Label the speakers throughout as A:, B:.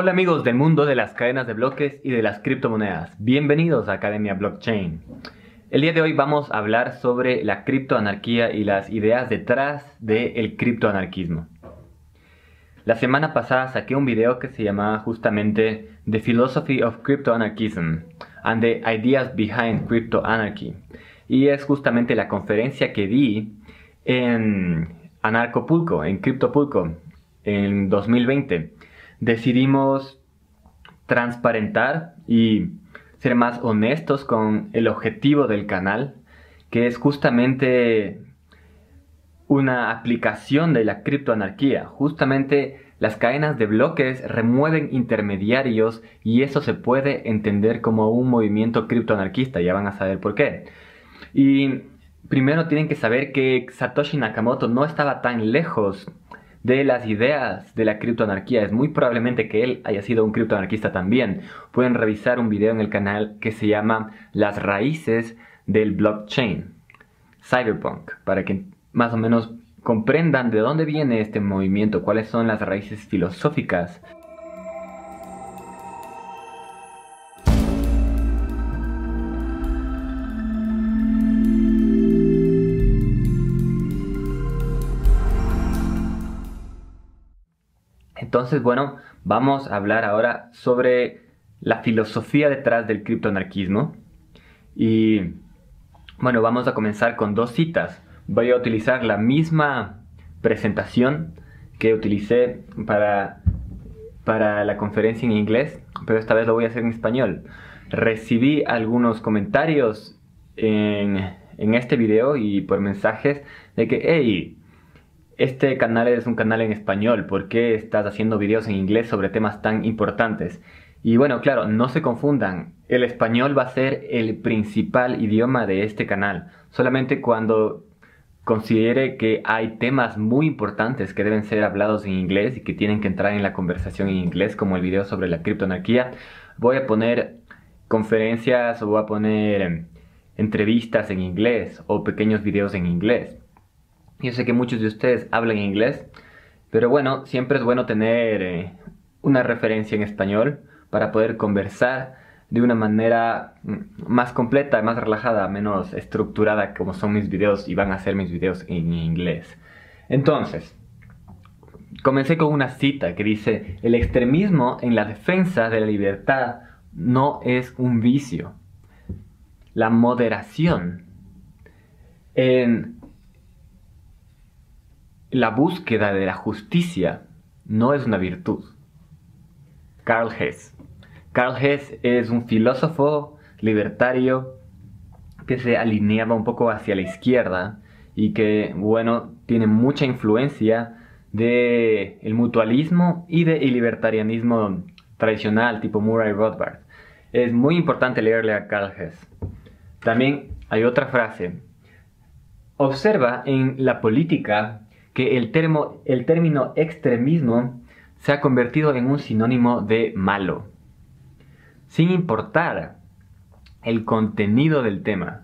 A: Hola amigos del mundo de las cadenas de bloques y de las criptomonedas. Bienvenidos a Academia Blockchain. El día de hoy vamos a hablar sobre la criptoanarquía y las ideas detrás del criptoanarquismo. La semana pasada saqué un video que se llamaba justamente The Philosophy of Cryptoanarchism and the Ideas Behind Cryptoanarchy. Y es justamente la conferencia que di en Anarcopulco, en Cryptopulco, en 2020. Decidimos transparentar y ser más honestos con el objetivo del canal, que es justamente una aplicación de la criptoanarquía. Justamente las cadenas de bloques remueven intermediarios y eso se puede entender como un movimiento criptoanarquista, ya van a saber por qué. Y primero tienen que saber que Satoshi Nakamoto no estaba tan lejos de las ideas de la criptoanarquía. Es muy probablemente que él haya sido un criptoanarquista también. Pueden revisar un video en el canal que se llama Las raíces del blockchain, Cyberpunk, para que más o menos comprendan de dónde viene este movimiento, cuáles son las raíces filosóficas Entonces, bueno, vamos a hablar ahora sobre la filosofía detrás del criptoanarquismo. Y bueno, vamos a comenzar con dos citas. Voy a utilizar la misma presentación que utilicé para, para la conferencia en inglés, pero esta vez lo voy a hacer en español. Recibí algunos comentarios en, en este video y por mensajes de que, hey, este canal es un canal en español, ¿por qué estás haciendo videos en inglés sobre temas tan importantes? Y bueno, claro, no se confundan, el español va a ser el principal idioma de este canal. Solamente cuando considere que hay temas muy importantes que deben ser hablados en inglés y que tienen que entrar en la conversación en inglés, como el video sobre la criptoanarquía, voy a poner conferencias o voy a poner em, entrevistas en inglés o pequeños videos en inglés. Yo sé que muchos de ustedes hablan inglés, pero bueno, siempre es bueno tener eh, una referencia en español para poder conversar de una manera mm, más completa, más relajada, menos estructurada como son mis videos y van a ser mis videos en inglés. Entonces, comencé con una cita que dice, el extremismo en la defensa de la libertad no es un vicio. La moderación en la búsqueda de la justicia no es una virtud. Karl Hess. Karl Hess es un filósofo libertario que se alineaba un poco hacia la izquierda y que, bueno, tiene mucha influencia el mutualismo y del libertarianismo tradicional tipo Murray Rothbard. Es muy importante leerle a Karl Hess. También hay otra frase. Observa en la política que el, el término extremismo se ha convertido en un sinónimo de malo, sin importar el contenido del tema.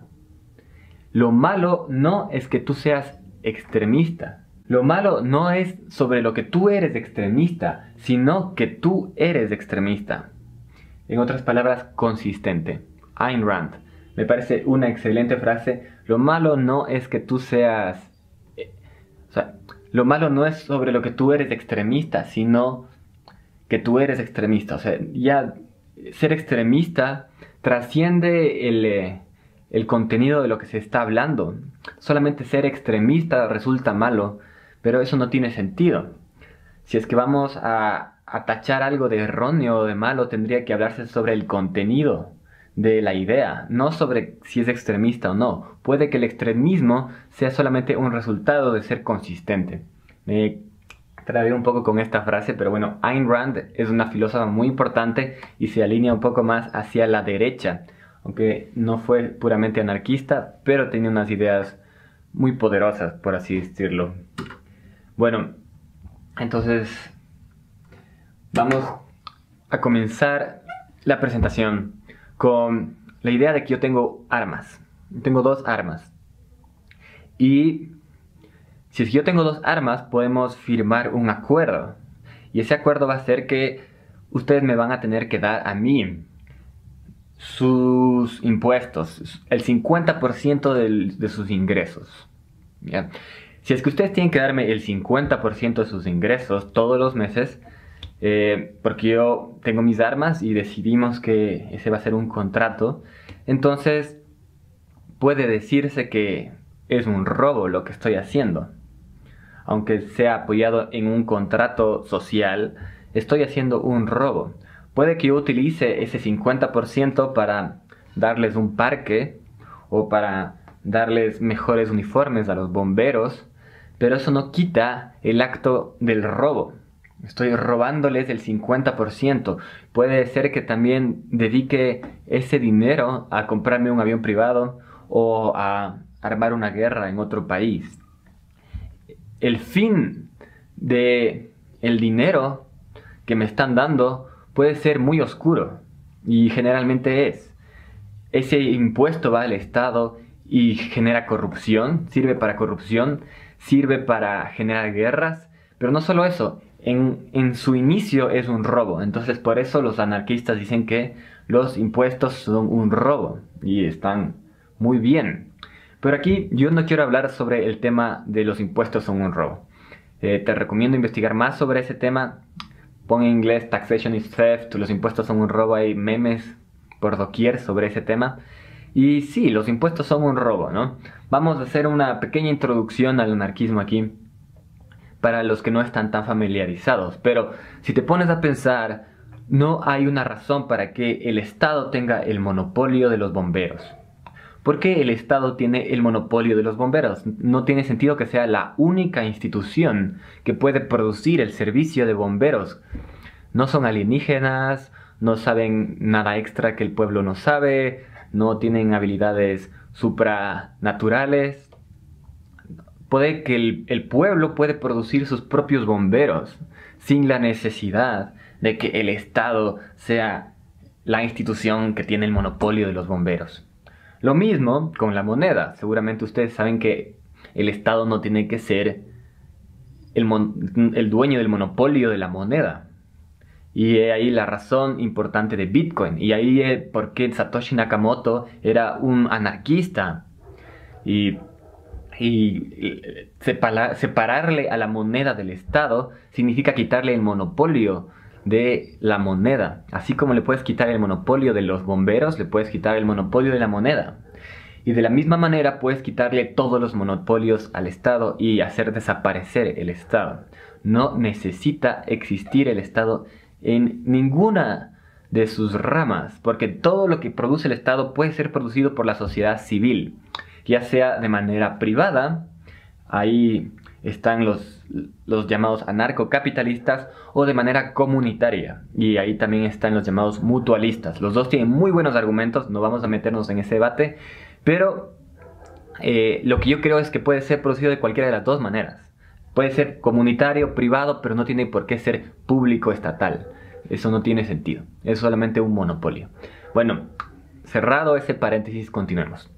A: Lo malo no es que tú seas extremista. Lo malo no es sobre lo que tú eres extremista, sino que tú eres extremista. En otras palabras, consistente. Ayn Rand. Me parece una excelente frase. Lo malo no es que tú seas lo malo no es sobre lo que tú eres extremista, sino que tú eres extremista. O sea, ya ser extremista trasciende el, eh, el contenido de lo que se está hablando. Solamente ser extremista resulta malo, pero eso no tiene sentido. Si es que vamos a, a tachar algo de erróneo o de malo, tendría que hablarse sobre el contenido de la idea, no sobre si es extremista o no. Puede que el extremismo sea solamente un resultado de ser consistente. Me un poco con esta frase, pero bueno, Ayn Rand es una filósofa muy importante y se alinea un poco más hacia la derecha, aunque no fue puramente anarquista, pero tenía unas ideas muy poderosas, por así decirlo. Bueno, entonces vamos a comenzar la presentación con la idea de que yo tengo armas. Tengo dos armas. Y si es que yo tengo dos armas, podemos firmar un acuerdo. Y ese acuerdo va a ser que ustedes me van a tener que dar a mí sus impuestos, el 50% de sus ingresos. Si es que ustedes tienen que darme el 50% de sus ingresos todos los meses, eh, porque yo tengo mis armas y decidimos que ese va a ser un contrato, entonces puede decirse que es un robo lo que estoy haciendo. Aunque sea apoyado en un contrato social, estoy haciendo un robo. Puede que yo utilice ese 50% para darles un parque o para darles mejores uniformes a los bomberos, pero eso no quita el acto del robo. Estoy robándoles el 50%. Puede ser que también dedique ese dinero a comprarme un avión privado o a armar una guerra en otro país. El fin de el dinero que me están dando puede ser muy oscuro y generalmente es. Ese impuesto va al Estado y genera corrupción, sirve para corrupción, sirve para generar guerras, pero no solo eso, en, en, su inicio es un robo. Entonces por eso los anarquistas dicen que los impuestos son un robo y están muy bien. Pero aquí yo no quiero hablar sobre el tema de los impuestos son un robo. Eh, te recomiendo investigar más sobre ese tema. Pon en inglés Taxation is Theft, los impuestos son un robo, hay memes por doquier sobre ese tema. Y sí, los impuestos son un robo, ¿no? Vamos a hacer una pequeña introducción al anarquismo aquí para los que no están tan familiarizados. Pero si te pones a pensar, no hay una razón para que el Estado tenga el monopolio de los bomberos. ¿Por qué el Estado tiene el monopolio de los bomberos? No tiene sentido que sea la única institución que puede producir el servicio de bomberos. No son alienígenas, no saben nada extra que el pueblo no sabe, no tienen habilidades supranaturales. Puede que el, pueblo puede producir sus propios bomberos sin la necesidad de que el Estado sea la institución que tiene el monopolio de los bomberos. Lo mismo con la moneda. Seguramente ustedes saben que el Estado no tiene que ser el, dueño del monopolio de la moneda. Y ahí la razón importante de Bitcoin. Y ahí es porque Satoshi Nakamoto era un anarquista. Y, y separarle a la moneda del Estado significa quitarle el monopolio de la moneda. Así como le puedes quitar el monopolio de los bomberos, le puedes quitar el monopolio de la moneda. Y de la misma manera puedes quitarle todos los monopolios al Estado y hacer desaparecer el Estado. No necesita existir el Estado en ninguna de sus ramas, porque todo lo que produce el Estado puede ser producido por la sociedad civil, ya sea de manera privada, ahí están los, los llamados anarcocapitalistas o de manera comunitaria. Y ahí también están los llamados mutualistas. Los dos tienen muy buenos argumentos, no vamos a meternos en ese debate, pero eh, lo que yo creo es que puede ser producido de cualquiera de las dos maneras. Puede ser comunitario, privado, pero no tiene por qué ser público estatal. Eso no tiene sentido. Es solamente un monopolio. Bueno, cerrado ese paréntesis, continuemos.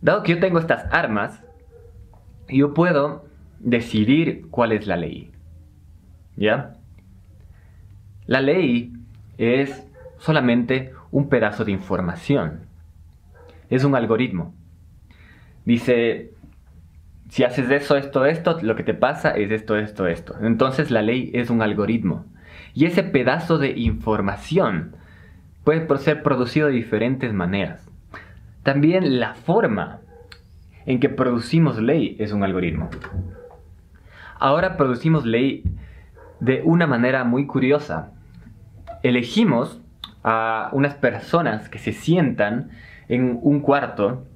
A: Dado que yo tengo estas armas, yo puedo decidir cuál es la ley. ¿Ya? La ley es solamente un pedazo de información. Es un algoritmo. Dice, si haces eso, esto, esto, lo que te pasa es esto, esto, esto. Entonces la ley es un algoritmo. Y ese pedazo de información puede ser producido de diferentes maneras. También la forma en que producimos ley es un algoritmo. Ahora producimos ley de una manera muy curiosa. Elegimos a unas personas que se sientan en un cuarto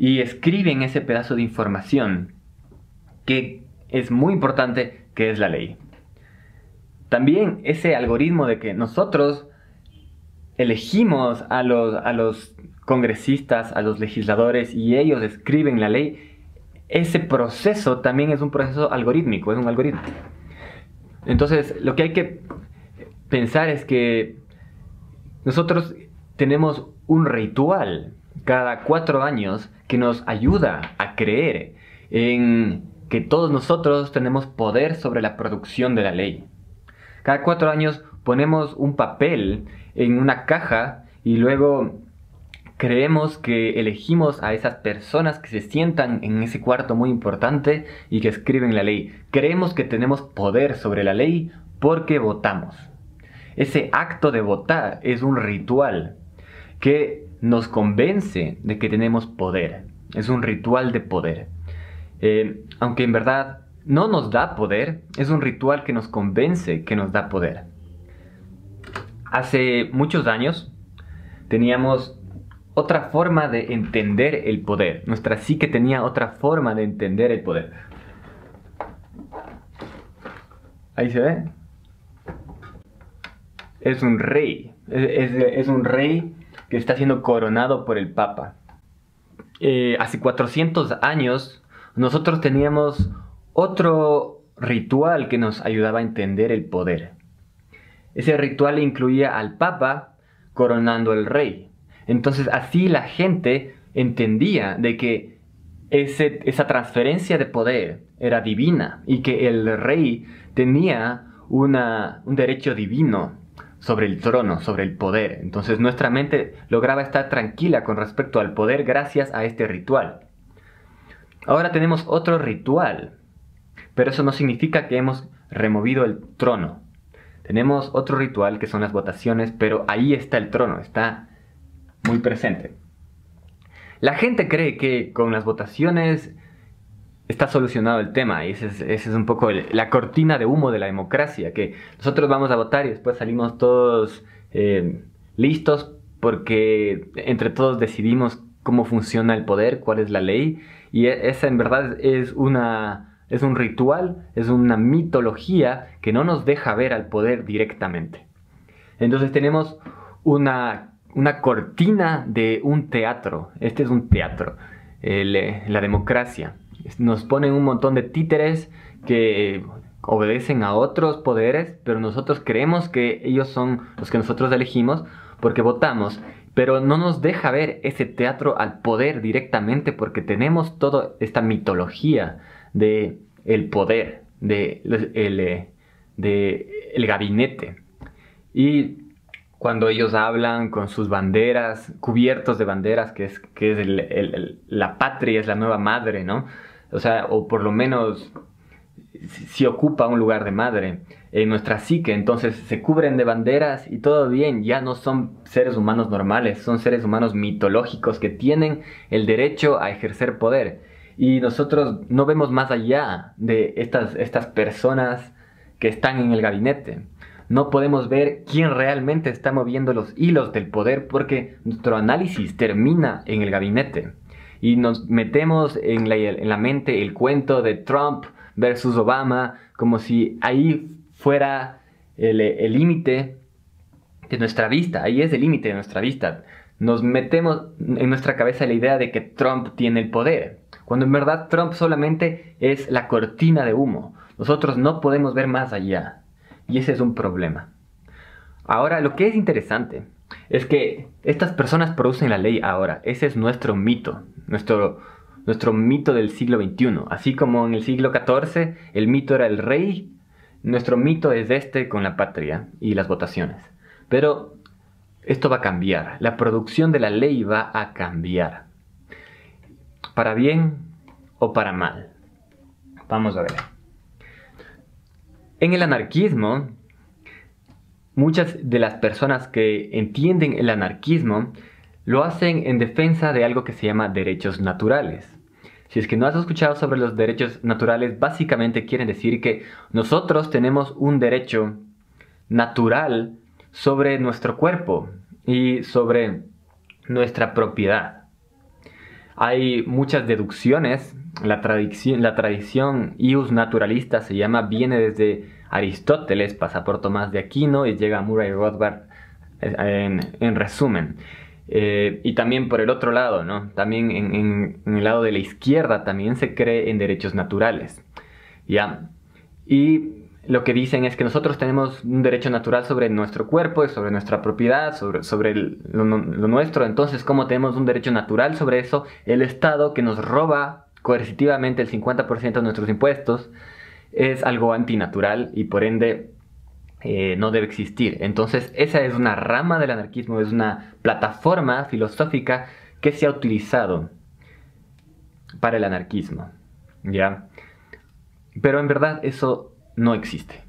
A: y escriben ese pedazo de información que es muy importante, que es la ley. También ese algoritmo de que nosotros elegimos a los, a los congresistas, a los legisladores y ellos escriben la ley, ese proceso también es un proceso algorítmico, es un algoritmo. Entonces, lo que hay que pensar es que nosotros tenemos un ritual cada cuatro años que nos ayuda a creer en que todos nosotros tenemos poder sobre la producción de la ley. Cada cuatro años ponemos un papel en una caja y luego creemos que elegimos a esas personas que se sientan en ese cuarto muy importante y que escriben la ley. Creemos que tenemos poder sobre la ley porque votamos. Ese acto de votar es un ritual que nos convence de que tenemos poder. Es un ritual de poder. Eh, aunque en verdad no nos da poder, es un ritual que nos convence que nos da poder. Hace muchos años teníamos otra forma de entender el poder. Nuestra psique tenía otra forma de entender el poder. Ahí se ve. Es un rey. Es, un rey que está siendo coronado por el Papa. Eh, hace 400 años nosotros teníamos otro ritual que nos ayudaba a entender el poder. Ese ritual incluía al Papa coronando al rey. Entonces así la gente entendía de que esa transferencia de poder era divina y que el rey tenía un derecho divino sobre el trono, sobre el poder. Entonces nuestra mente lograba estar tranquila con respecto al poder gracias a este ritual. Ahora tenemos otro ritual pero eso no significa que hemos removido el trono. Tenemos otro ritual que son las votaciones, pero ahí está el trono, está muy presente. La gente cree que con las votaciones está solucionado el tema y ese es, un poco la cortina de humo de la democracia, que nosotros vamos a votar y después salimos todos eh, listos porque entre todos decidimos cómo funciona el poder, cuál es la ley y e, esa en verdad es una es un ritual, es una mitología que no nos deja ver al poder directamente. Entonces tenemos una, cortina de un teatro. Este es un teatro, eh, la democracia. Nos ponen un montón de títeres que obedecen a otros poderes, pero nosotros creemos que ellos son los que nosotros elegimos porque votamos, pero no nos deja ver ese teatro al poder directamente porque tenemos toda esta mitología de el poder, de el, eh, de el gabinete. Y cuando ellos hablan con sus banderas, cubiertos de banderas, que es, que es la patria, es la nueva madre, ¿no? O sea, o por lo menos si ocupa un lugar de madre en nuestra psique, entonces se cubren de banderas y todo bien, ya no son seres humanos normales, son seres humanos mitológicos que tienen el derecho a ejercer poder. Y nosotros no vemos más allá de estas, estas personas que están en el gabinete. No podemos ver quién realmente está moviendo los hilos del poder porque nuestro análisis termina en el gabinete. Y nos metemos en la, en la mente el cuento de Trump versus Obama como si ahí fuera el límite de nuestra vista. Ahí es el límite de nuestra vista. Nos metemos en nuestra cabeza la idea de que Trump tiene el poder cuando en verdad Trump solamente es la cortina de humo. Nosotros no podemos ver más allá. Y ese es un problema. Ahora, lo que es interesante es que estas personas producen la ley ahora. Ese es nuestro mito, nuestro, nuestro mito del siglo XXI. Así como en el siglo XIV el mito era el rey, nuestro mito es este con la patria y las votaciones. Pero esto va a cambiar. La producción de la ley va a cambiar para bien o para mal. Vamos a ver. En el anarquismo, muchas de las personas que entienden el anarquismo lo hacen en defensa de algo que se llama derechos naturales. Si es que no has escuchado sobre los derechos naturales, básicamente quieren decir que nosotros tenemos un derecho natural sobre nuestro cuerpo y sobre nuestra propiedad. Hay muchas deducciones. La tradición, la tradición ius naturalista se llama, viene desde Aristóteles, pasa por Tomás de Aquino y llega a Murray Rothbard eh, en, resumen. Eh, y también por el otro lado, ¿no? También en, en, el lado de la izquierda también se cree en derechos naturales. ¿Ya? Y lo que dicen es que nosotros tenemos un derecho natural sobre nuestro cuerpo sobre nuestra propiedad, sobre, lo, nuestro. Entonces, como tenemos un derecho natural sobre eso, el Estado que nos roba coercitivamente el 50% de nuestros impuestos es algo antinatural y por ende eh, no debe existir. Entonces, esa es una rama del anarquismo, es una plataforma filosófica que se ha utilizado para el anarquismo. ¿Ya? Pero en verdad eso no existe.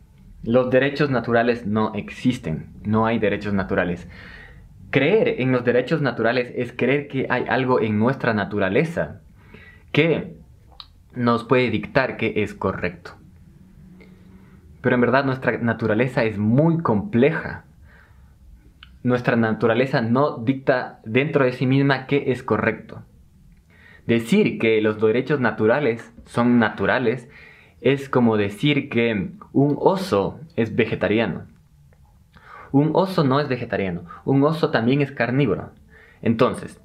A: Los derechos naturales no existen. No hay derechos naturales. Creer en los derechos naturales es creer que hay algo en nuestra naturaleza que nos puede dictar que es correcto. Pero en verdad nuestra naturaleza es muy compleja. Nuestra naturaleza no dicta dentro de sí misma qué es correcto. Decir que los derechos naturales son naturales es como decir que un oso es vegetariano. Un oso no es vegetariano, un oso también es carnívoro. Entonces,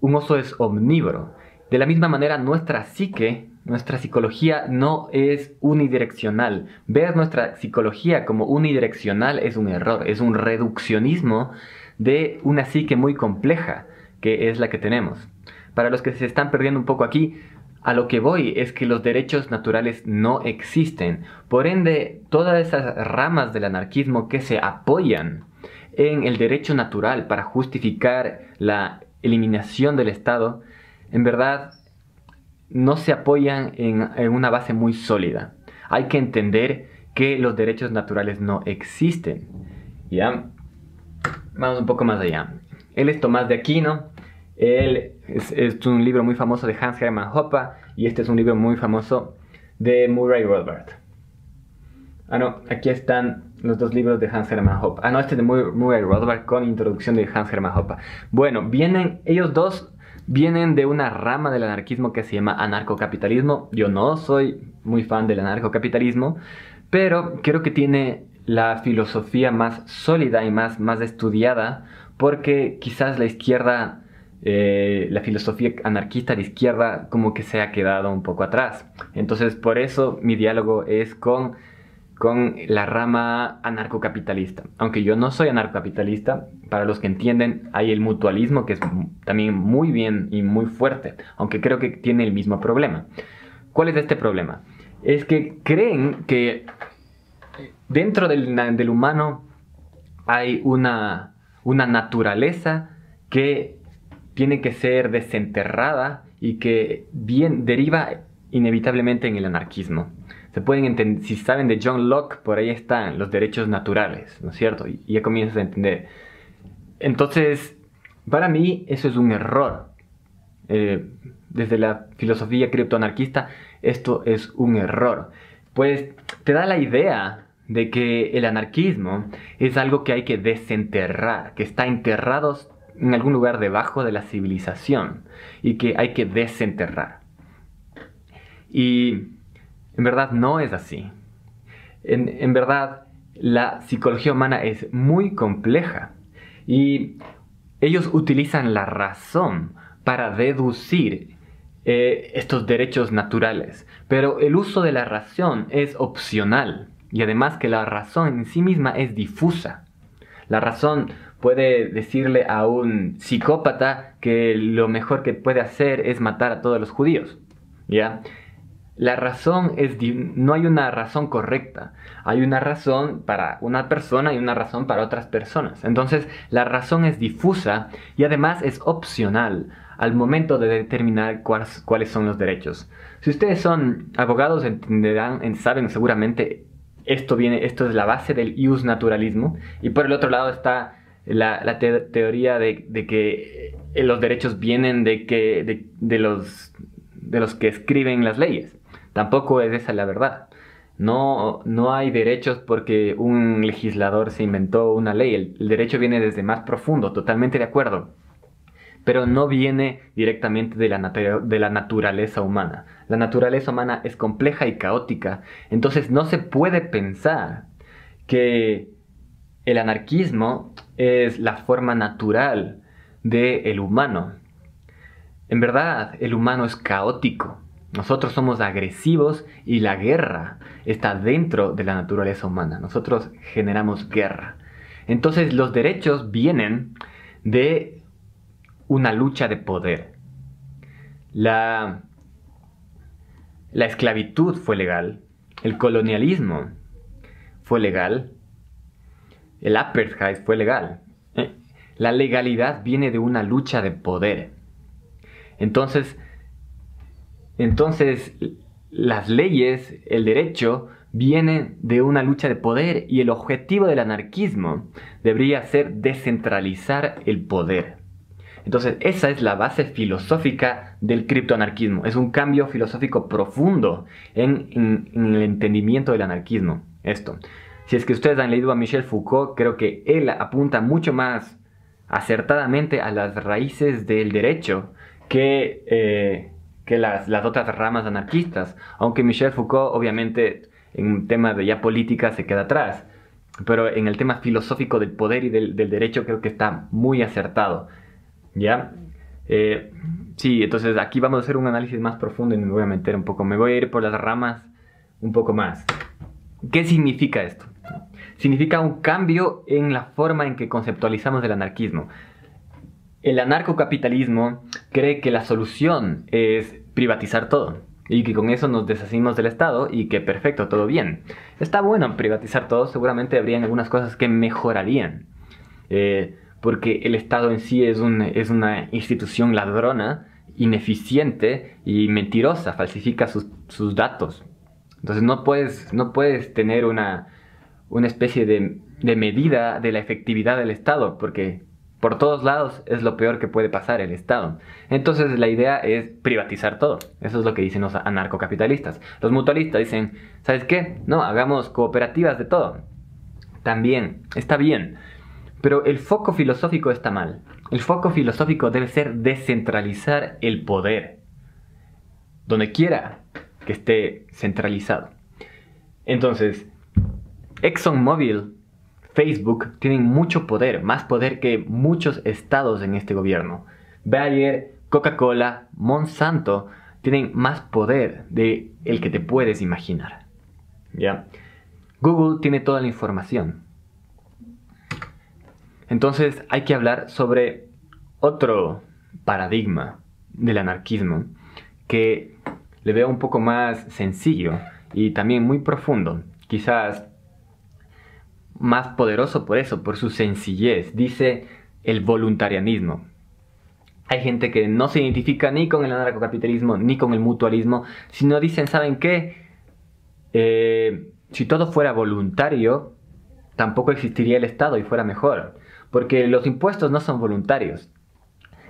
A: un oso es omnívoro. De la misma manera, nuestra psique, nuestra psicología no es unidireccional. Ver nuestra psicología como unidireccional es un error, es un reduccionismo de una psique muy compleja, que es la que tenemos. Para los que se están perdiendo un poco aquí, a lo que voy es que los derechos naturales no existen. Por ende, todas esas ramas del anarquismo que se apoyan en el derecho natural para justificar la eliminación del Estado, en verdad no se apoyan en, una base muy sólida. Hay que entender que los derechos naturales no existen. ¿Ya? Vamos un poco más allá. Él es Tomás de Aquino, él es, un libro muy famoso de Hans Hermann Hoppe y este es un libro muy famoso de Murray Rothbard. Ah, no, aquí están los dos libros de Hans Hermann Hoppe. Ah, no, este es de Murray Rothbard con introducción de Hans Hermann Hoppe. Bueno, vienen, ellos dos vienen de una rama del anarquismo que se llama anarcocapitalismo. Yo no soy muy fan del anarcocapitalismo, pero creo que tiene la filosofía más sólida y más, más estudiada porque quizás la izquierda eh, la filosofía anarquista de izquierda como que se ha quedado un poco atrás. Entonces por eso mi diálogo es con, con la rama anarcocapitalista. Aunque yo no soy anarcocapitalista, para los que entienden hay el mutualismo que es también muy bien y muy fuerte, aunque creo que tiene el mismo problema. ¿Cuál es este problema? Es que creen que dentro del, del humano hay una, una naturaleza que tiene que ser desenterrada y que bien deriva inevitablemente en el anarquismo. Se pueden entender, si saben de John Locke, por ahí están los derechos naturales, ¿no es cierto? Y, ya comienzas a entender. Entonces, para mí eso es un error. Eh, desde la filosofía criptoanarquista, esto es un error. Pues te da la idea de que el anarquismo es algo que hay que desenterrar, que está enterrado en algún lugar debajo de la civilización y que hay que desenterrar. Y en verdad no es así. En, verdad la psicología humana es muy compleja y ellos utilizan la razón para deducir eh, estos derechos naturales, pero el uso de la razón es opcional y además que la razón en sí misma es difusa. La razón puede decirle a un psicópata que lo mejor que puede hacer es matar a todos los judíos. ¿Ya? La razón es, no hay una razón correcta, hay una razón para una persona y una razón para otras personas. Entonces, la razón es difusa y además es opcional al momento de determinar cuáles, cuáles son los derechos. Si ustedes son abogados, entenderán, saben seguramente esto viene, esto es la base del ius naturalismo y por el otro lado está la, teoría de, que eh, los derechos vienen de, que, de, los, de los que escriben las leyes. Tampoco es esa la verdad. No, no hay derechos porque un legislador se inventó una ley. El, derecho viene desde más profundo, totalmente de acuerdo. Pero no viene directamente de la, naturaleza humana. La naturaleza humana es compleja y caótica. Entonces no se puede pensar que el anarquismo es la forma natural del humano. En verdad, el humano es caótico. Nosotros somos agresivos y la guerra está dentro de la naturaleza humana. Nosotros generamos guerra. Entonces los derechos vienen de una lucha de poder. La, la esclavitud fue legal, el colonialismo fue legal, el apartheid fue legal. Eh, la legalidad viene de una lucha de poder. Entonces, entonces las leyes, el derecho, vienen de una lucha de poder y el objetivo del anarquismo debería ser descentralizar el poder. Entonces, esa es la base filosófica del criptoanarquismo. Es un cambio filosófico profundo en, el entendimiento del anarquismo. Esto. Si es que ustedes han leído a Michel Foucault, creo que él apunta mucho más acertadamente a las raíces del derecho que, eh, que las, otras ramas anarquistas. Aunque Michel Foucault, obviamente, en un tema de ya política se queda atrás. Pero en el tema filosófico del poder y del derecho creo que está muy acertado. ¿Ya? Eh, sí, entonces aquí vamos a hacer un análisis más profundo y me voy a meter un poco, me voy a ir por las ramas un poco más. ¿Qué significa esto? Significa un cambio en la forma en que conceptualizamos el anarquismo. El anarcocapitalismo cree que la solución es privatizar todo y que con eso nos deshacimos del Estado y que perfecto, todo bien. Está bueno privatizar todo, seguramente habrían algunas cosas que mejorarían. Eh, porque el Estado en sí es, es una institución ladrona, ineficiente y mentirosa, falsifica sus, datos. Entonces no puedes, no puedes tener una, una especie de, de, medida de la efectividad del Estado, porque por todos lados es lo peor que puede pasar el Estado. Entonces la idea es privatizar todo. Eso es lo que dicen los anarcocapitalistas. Los mutualistas dicen, ¿sabes qué? No, hagamos cooperativas de todo. También, está bien. Pero el foco filosófico está mal. El foco filosófico debe ser descentralizar el poder. Donde quiera que esté centralizado. Entonces, ExxonMobil, Facebook tienen mucho poder, más poder que muchos estados en este gobierno. Bayer, Coca-Cola, Monsanto tienen más poder de el que te puedes imaginar. ¿Ya? Google tiene toda la información. Entonces hay que hablar sobre otro paradigma del anarquismo que le veo un poco más sencillo y también muy profundo, quizás más poderoso por eso, por su sencillez. Dice el voluntarianismo. Hay gente que no se identifica ni con el anarcocapitalismo ni con el mutualismo, sino dicen, ¿saben qué? Eh, si todo fuera voluntario, tampoco existiría el Estado y fuera mejor. Porque los impuestos no son voluntarios.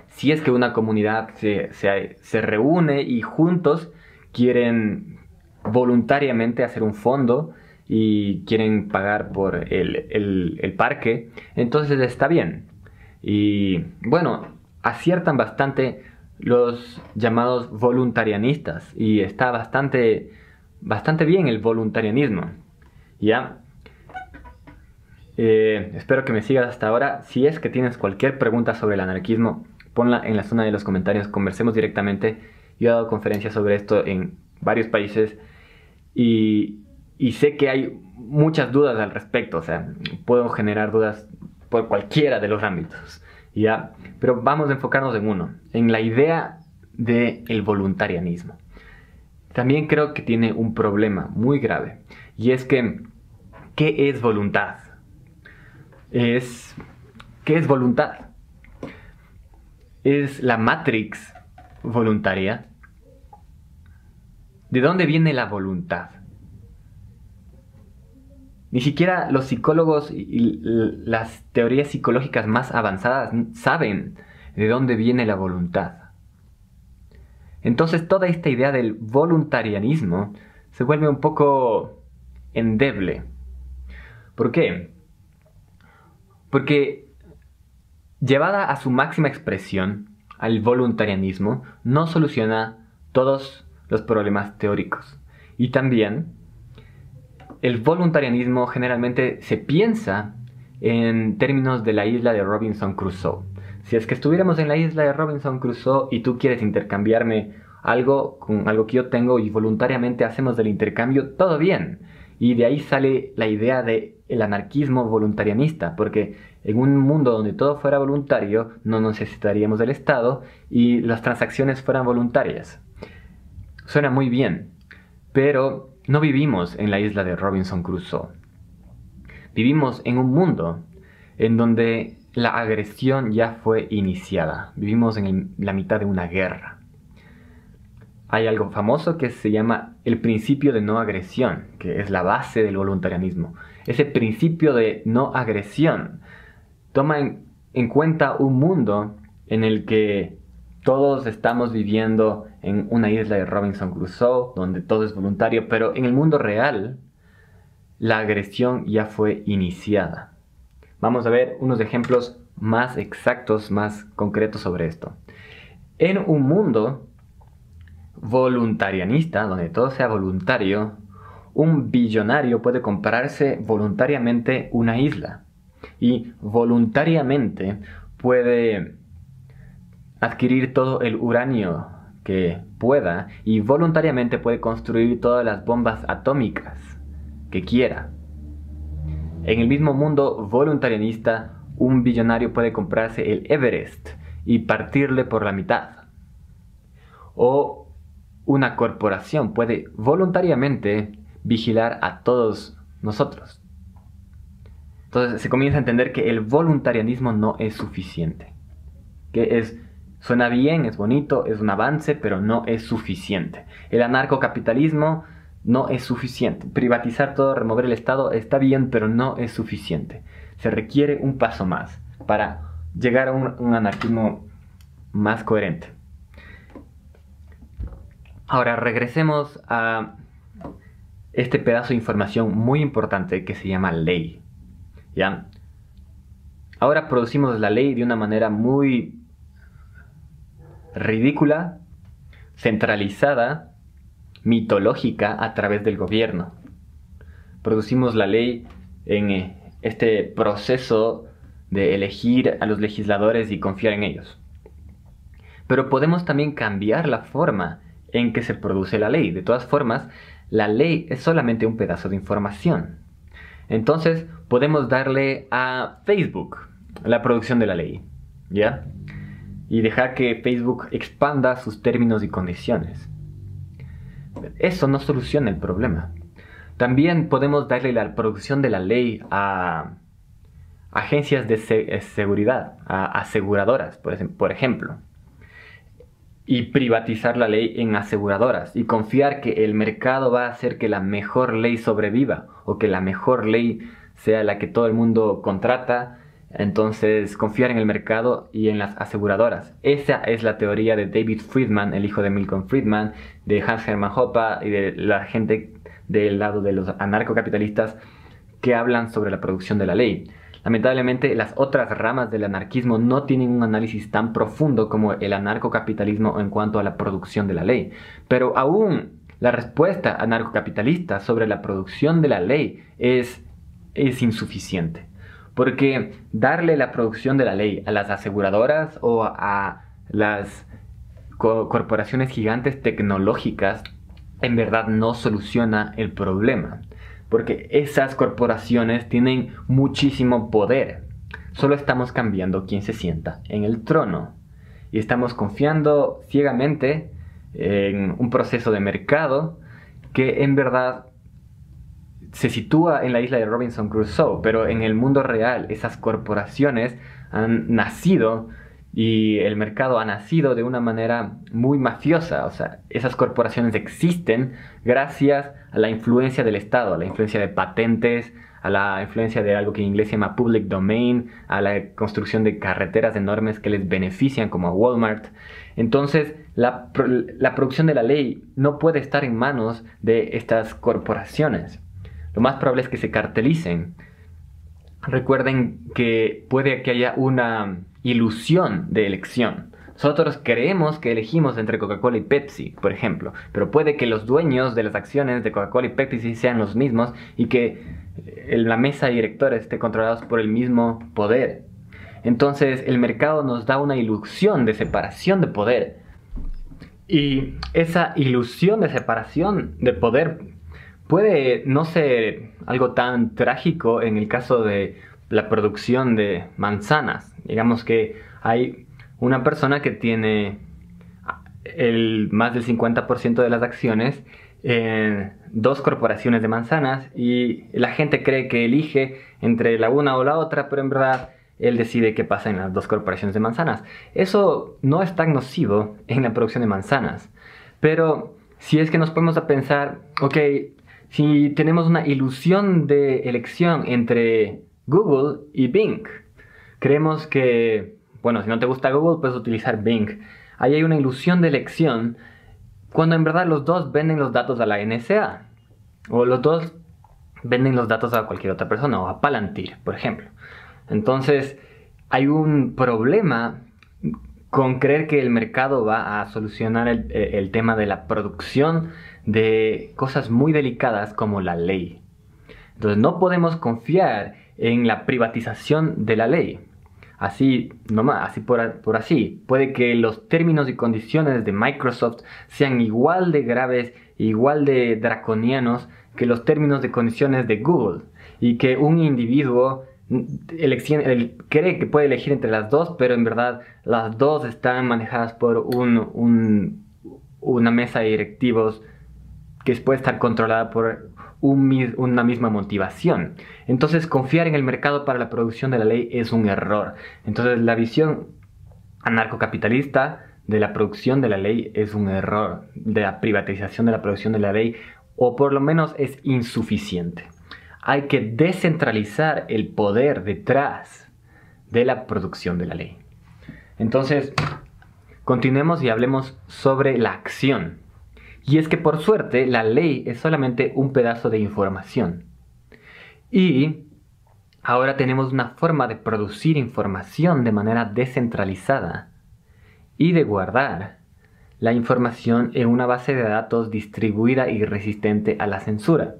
A: Si es que una comunidad se, reúne y juntos quieren voluntariamente hacer un fondo y quieren pagar por el, parque, entonces está bien. Y bueno, aciertan bastante los llamados voluntarianistas y está bastante, bastante bien el voluntarianismo. ¿Ya? Eh, espero que me sigas hasta ahora. Si es que tienes cualquier pregunta sobre el anarquismo, ponla en la zona de los comentarios, conversemos directamente. Yo he dado conferencias sobre esto en varios países y, sé que hay muchas dudas al respecto, o sea, puedo generar dudas por cualquiera de los ámbitos, ¿ya? Pero vamos a enfocarnos en uno, en la idea del el voluntarianismo. También creo que tiene un problema muy grave, y es que, ¿qué es voluntad? Es, ¿qué es voluntad? Es la matrix voluntaria. ¿De dónde viene la voluntad? Ni siquiera los psicólogos y las teorías psicológicas más avanzadas saben de dónde viene la voluntad. Entonces toda esta idea del voluntarianismo se vuelve un poco endeble. ¿Por qué? Porque llevada a su máxima expresión, al voluntarianismo no soluciona todos los problemas teóricos. Y también el voluntarianismo generalmente se piensa en términos de la isla de Robinson Crusoe. Si es que estuviéramos en la isla de Robinson Crusoe y tú quieres intercambiarme algo con algo que yo tengo y voluntariamente hacemos el intercambio, todo bien. Y de ahí sale la idea de el anarquismo voluntarianista, porque en un mundo donde todo fuera voluntario, no necesitaríamos del Estado y las transacciones fueran voluntarias. Suena muy bien, pero no vivimos en la isla de Robinson Crusoe. Vivimos en un mundo en donde la agresión ya fue iniciada. Vivimos en la mitad de una guerra. Hay algo famoso que se llama el principio de no agresión, que es la base del voluntarianismo. Ese principio de no agresión toma en, en cuenta un mundo en el que todos estamos viviendo en una isla de Robinson Crusoe, donde todo es voluntario, pero en el mundo real la agresión ya fue iniciada. Vamos a ver unos ejemplos más exactos, más concretos sobre esto. En un mundo voluntarianista, donde todo sea voluntario, un billonario puede comprarse voluntariamente una isla y voluntariamente puede adquirir todo el uranio que pueda y voluntariamente puede construir todas las bombas atómicas que quiera. En el mismo mundo voluntarianista, un billonario puede comprarse el Everest y partirle por la mitad. O una corporación puede voluntariamente vigilar a todos nosotros. Entonces se comienza a entender que el voluntarianismo no es suficiente. Que es suena bien, es bonito, es un avance, pero no es suficiente. El anarcocapitalismo no es suficiente. Privatizar todo, remover el Estado está bien, pero no es suficiente. Se requiere un paso más para llegar a un, anarquismo más coherente. Ahora regresemos a este pedazo de información muy importante que se llama ley. ¿Ya? Ahora producimos la ley de una manera muy ridícula, centralizada mitológica a través del gobierno. Producimos la ley en eh, este proceso de elegir a los legisladores y confiar en ellos. Pero podemos también cambiar la forma en que se produce la ley. De todas formas, la ley es solamente un pedazo de información. Entonces, podemos darle a Facebook la producción de la ley, ¿ya? Y dejar que Facebook expanda sus términos y condiciones. Eso no soluciona el problema. También podemos darle la producción de la ley a agencias de seguridad, a aseguradoras, por ejemplo, y privatizar la ley en aseguradoras y confiar que el mercado va a hacer que la mejor ley sobreviva o que la mejor ley sea la que todo el mundo contrata entonces, confiar en el mercado y en las aseguradoras. Esa es la teoría de David Friedman, el hijo de Milton Friedman, de Hans Hermann Hoppe y de la gente del lado de los anarcocapitalistas que hablan sobre la producción de la ley. Lamentablemente, las otras ramas del anarquismo no tienen un análisis tan profundo como el anarcocapitalismo en cuanto a la producción de la ley. Pero aún la respuesta anarcocapitalista sobre la producción de la ley es, es insuficiente. Porque darle la producción de la ley a las aseguradoras o a las corporaciones gigantes tecnológicas en verdad no soluciona el problema. Porque esas corporaciones tienen muchísimo poder. Solo estamos cambiando quién se sienta en el trono. Y estamos confiando ciegamente en un proceso de mercado que en verdad se sitúa en la isla de Robinson Crusoe, pero en el mundo real esas corporaciones han nacido y el mercado ha nacido de una manera muy mafiosa. O sea, esas corporaciones existen gracias a la influencia del Estado, a la influencia de patentes, a la influencia de algo que en inglés se llama public domain, a la construcción de carreteras enormes que les benefician como a Walmart. Entonces, la, la producción de la ley no puede estar en manos de estas corporaciones lo más probable es que se cartelicen. Recuerden que puede que haya una ilusión de elección. Nosotros creemos que elegimos entre Coca-Cola y Pepsi, por ejemplo, pero puede que los dueños de las acciones de Coca-Cola y Pepsi sean los mismos y que eh, la mesa de directores esté controlados por el mismo poder. Entonces el mercado nos da una ilusión de separación de poder. Y esa ilusión de separación de poder puede no ser algo tan trágico en el caso de la producción de manzanas. Digamos que hay una persona que tiene el más del 50% de las acciones dos corporaciones de manzanas y la gente cree que elige entre la una o la otra, pero en verdad él decide qué pasa en las dos corporaciones de manzanas. Eso no es tan nocivo en la producción de manzanas, pero si es que nos ponemos a pensar, ok, si tenemos una ilusión de elección entre Google y Bing, creemos que, bueno, si no te gusta Google, puedes utilizar Bing. Ahí hay una ilusión de elección cuando en verdad los dos venden los datos a la NSA. O los dos venden los datos a cualquier otra persona, o a Palantir, por ejemplo. Entonces, hay un problema con creer que el mercado va a solucionar el, tema de la producción de cosas muy delicadas como la ley. Entonces, no podemos confiar en la privatización de la ley. Así, nomás, así por, así. Puede que los términos y condiciones de Microsoft sean igual de graves, igual de draconianos que los términos de condiciones de Google. Y que un individuo cree que puede elegir entre las dos, pero en verdad las dos están manejadas por un, una mesa de directivos que puede estar controlada por una misma motivación. Entonces confiar en el mercado para la producción de la ley es un error. Entonces la visión anarcocapitalista de la producción de la ley es un error, de la privatización de la producción de la ley, o por lo menos es insuficiente. Hay que descentralizar el poder detrás de la producción de la ley. Entonces, continuemos y hablemos sobre la acción. Y es que por suerte la ley es solamente un pedazo de información. Y ahora tenemos una forma de producir información de manera descentralizada y de guardar la información en una base de datos distribuida y resistente a la censura.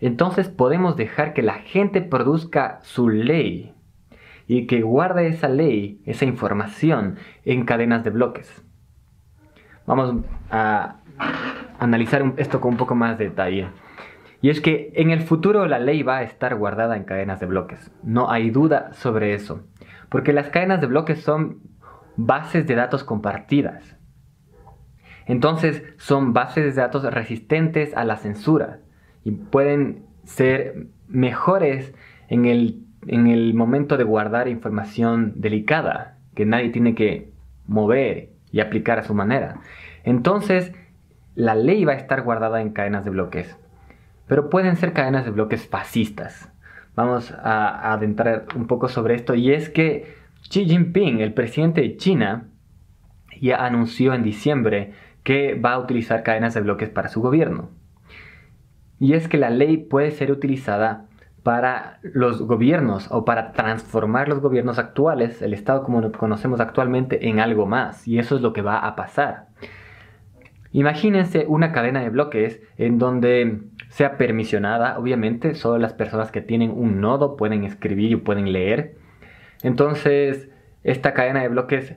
A: Entonces podemos dejar que la gente produzca su ley y que guarde esa ley, esa información en cadenas de bloques. Vamos a analizar esto con un poco más de detalle. Y es que en el futuro la ley va a estar guardada en cadenas de bloques. No hay duda sobre eso. Porque las cadenas de bloques son bases de datos compartidas. Entonces son bases de datos resistentes a la censura y pueden ser mejores en el, en el momento de guardar información delicada que nadie tiene que mover y aplicar a su manera. Entonces, la ley va a estar guardada en cadenas de bloques, pero pueden ser cadenas de bloques fascistas. Vamos a, adentrar un poco sobre esto y es que Xi Jinping, el presidente de China, ya anunció en diciembre que va a utilizar cadenas de bloques para su gobierno. Y es que la ley puede ser utilizada para los gobiernos o para transformar los gobiernos actuales, el Estado como lo conocemos actualmente, en algo más. Y eso es lo que va a pasar. Imagínense una cadena de bloques en donde sea permisionada, obviamente, solo las personas que tienen un nodo pueden escribir y pueden leer. Entonces, esta cadena de bloques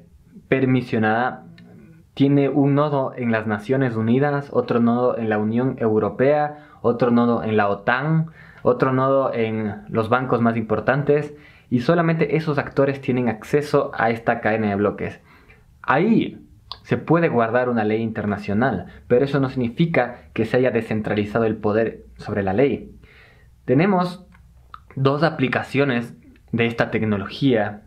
A: permisionada tiene un nodo en las Naciones Unidas, otro nodo en la Unión Europea, otro nodo en la OTAN, otro nodo en los bancos más importantes y solamente esos actores tienen acceso a esta cadena de bloques. Ahí se puede guardar una ley internacional, pero eso no significa que se haya descentralizado el poder sobre la ley. Tenemos dos aplicaciones de esta tecnología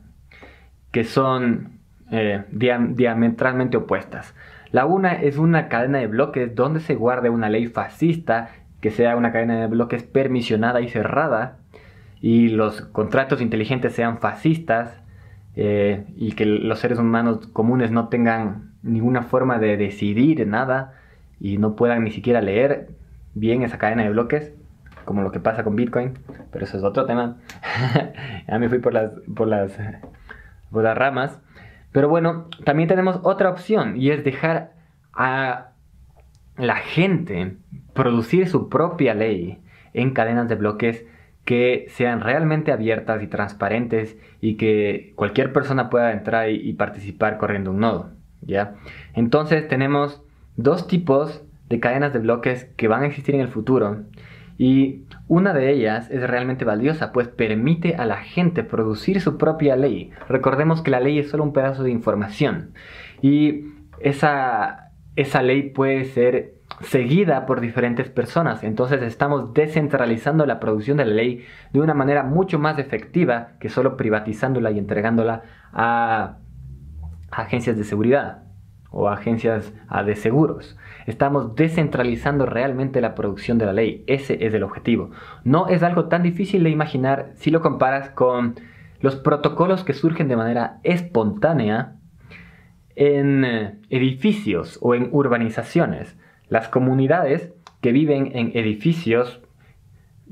A: que son eh, diametralmente opuestas. La una es una cadena de bloques donde se guarde una ley fascista que sea una cadena de bloques permisionada y cerrada y los contratos inteligentes sean fascistas eh, y que los seres humanos comunes no tengan ninguna forma de decidir nada y no puedan ni siquiera leer bien esa cadena de bloques, como lo que pasa con Bitcoin, pero eso es otro tema. ya me fui por las, por las, por las ramas. Pero bueno, también tenemos otra opción y es dejar a la gente producir su propia ley en cadenas de bloques que sean realmente abiertas y transparentes y que cualquier persona pueda entrar y participar corriendo un nodo. ¿Ya? Entonces tenemos dos tipos de cadenas de bloques que van a existir en el futuro y una de ellas es realmente valiosa, pues permite a la gente producir su propia ley. Recordemos que la ley es solo un pedazo de información y esa, esa ley puede ser seguida por diferentes personas. Entonces estamos descentralizando la producción de la ley de una manera mucho más efectiva que solo privatizándola y entregándola a agencias de seguridad o agencias ah, de seguros. Estamos descentralizando realmente la producción de la ley. Ese es el objetivo. No es algo tan difícil de imaginar si lo comparas con los protocolos que surgen de manera espontánea en eh, edificios o en urbanizaciones. Las comunidades que viven en edificios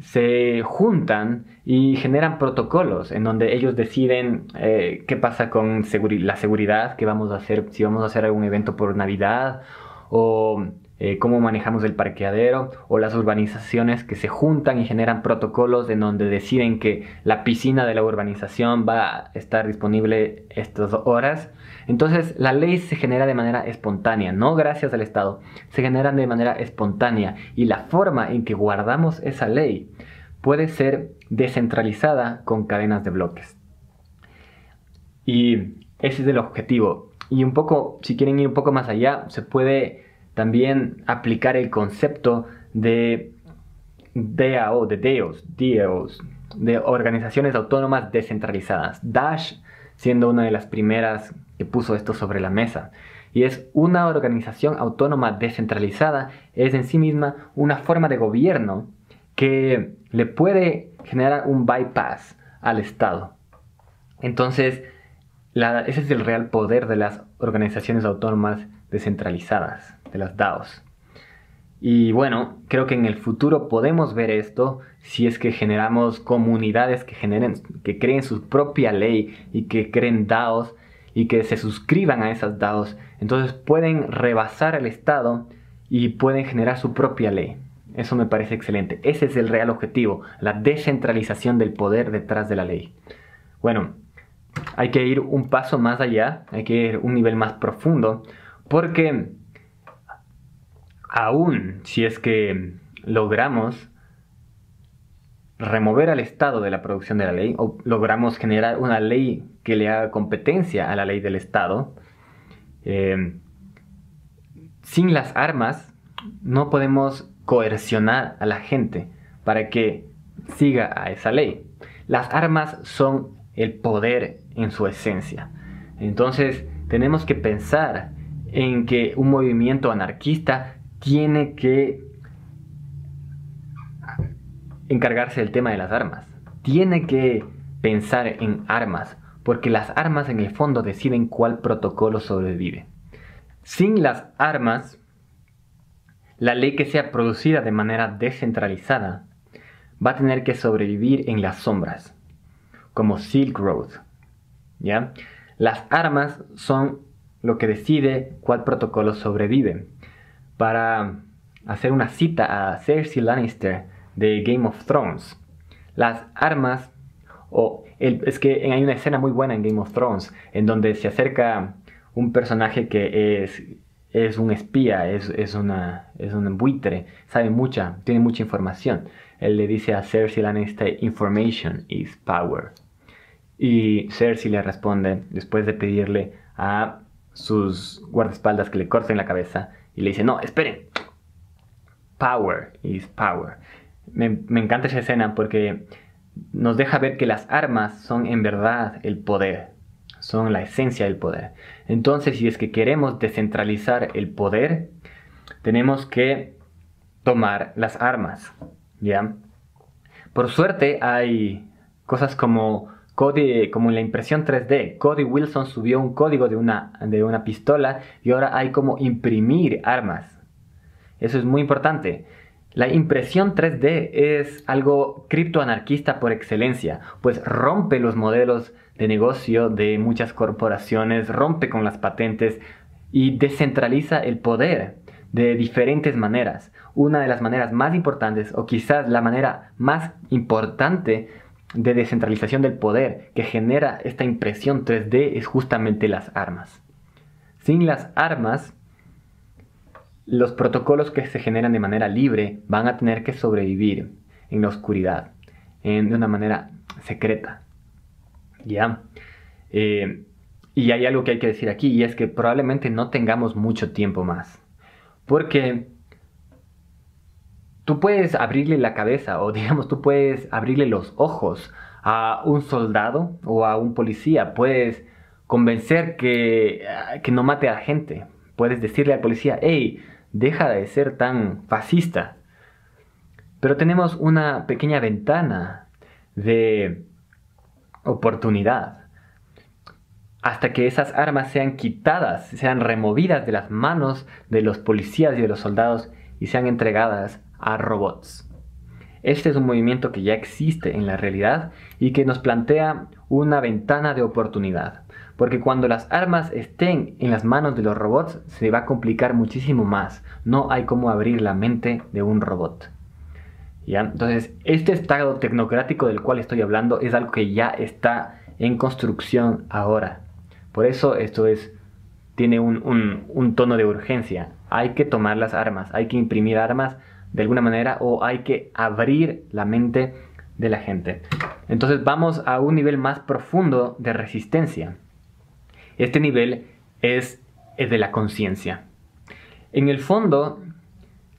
A: se juntan y generan protocolos en donde ellos deciden eh, qué pasa con la seguridad, qué vamos a hacer, si vamos a hacer algún evento por Navidad o eh, cómo manejamos el parqueadero o las urbanizaciones que se juntan y generan protocolos en donde deciden que la piscina de la urbanización va a estar disponible estas horas. Entonces la ley se genera de manera espontánea, no gracias al Estado, se generan de manera espontánea y la forma en que guardamos esa ley puede ser descentralizada con cadenas de bloques. Y ese es el objetivo. Y un poco, si quieren ir un poco más allá, se puede también aplicar el concepto de DAO, de DEOs, DAOs, de organizaciones autónomas descentralizadas. Dash siendo una de las primeras que puso esto sobre la mesa. Y es una organización autónoma descentralizada, es en sí misma una forma de gobierno que le puede generar un bypass al Estado. Entonces, ese es el real poder de las organizaciones autónomas descentralizadas, de las DAOs. Y bueno, creo que en el futuro podemos ver esto si es que generamos comunidades que generen, que creen su propia ley y que creen DAOs y que se suscriban a esas DAOs. Entonces pueden rebasar el Estado y pueden generar su propia ley. Eso me parece excelente. Ese es el real objetivo, la descentralización del poder detrás de la ley. Bueno, hay que ir un paso más allá, hay que ir un nivel más profundo, porque aún si es que logramos remover al Estado de la producción de la ley, o logramos generar una ley que le haga competencia a la ley del Estado, eh, sin las armas no podemos coercionar a la gente para que siga a esa ley. Las armas son el poder en su esencia. Entonces tenemos que pensar en que un movimiento anarquista tiene que encargarse del tema de las armas. Tiene que pensar en armas, porque las armas en el fondo deciden cuál protocolo sobrevive. Sin las armas, la ley que sea producida de manera descentralizada va a tener que sobrevivir en las sombras, como Silk Road. ¿ya? Las armas son lo que decide cuál protocolo sobrevive. Para hacer una cita a Cersei Lannister de Game of Thrones, las armas, o es que hay una escena muy buena en Game of Thrones, en donde se acerca un personaje que es, es un espía, es, es, una, es un buitre, sabe mucha, tiene mucha información. Él le dice a Cersei Lannister, information is power. Y Cersei le responde, después de pedirle a sus guardaespaldas que le corten la cabeza y le dice, no, esperen. Power is power. Me, me, encanta esa escena porque nos deja ver que las armas son en verdad el poder, son la esencia del poder. Entonces, si es que queremos descentralizar el poder, tenemos que tomar las armas, ¿ya? Por suerte hay cosas como como en la impresión 3D, Cody Wilson subió un código de una, de una pistola y ahora hay como imprimir armas. Eso es muy importante. La impresión 3D es algo criptoanarquista por excelencia, pues rompe los modelos de negocio de muchas corporaciones, rompe con las patentes y descentraliza el poder de diferentes maneras. Una de las maneras más importantes, o quizás la manera más importante, de descentralización del poder que genera esta impresión 3D es justamente las armas. Sin las armas, los protocolos que se generan de manera libre van a tener que sobrevivir en la oscuridad, en, de una manera secreta. ¿Ya? Eh, y hay algo que hay que decir aquí, y es que probablemente no tengamos mucho tiempo más. Porque tú puedes abrirle la cabeza o digamos tú puedes abrirle los ojos a un soldado o a un policía. Puedes convencer que, que no mate a la gente. Puedes decirle al policía, hey, deja de ser tan fascista. Pero tenemos una pequeña ventana de oportunidad hasta que esas armas sean quitadas, sean removidas de las manos de los policías y de los soldados y sean entregadas a robots. Este es un movimiento que ya existe en la realidad y que nos plantea una ventana de oportunidad. Porque cuando las armas estén en las manos de los robots se va a complicar muchísimo más. No hay cómo abrir la mente de un robot. Entonces, este estado tecnocrático del cual estoy hablando es algo que ya está en construcción ahora. Por eso esto es, tiene un tono de urgencia. Hay que tomar las armas, hay que imprimir armas de alguna manera o hay que abrir la mente de la gente. Entonces vamos a un nivel más profundo de resistencia. Este nivel es el de la conciencia. En el fondo,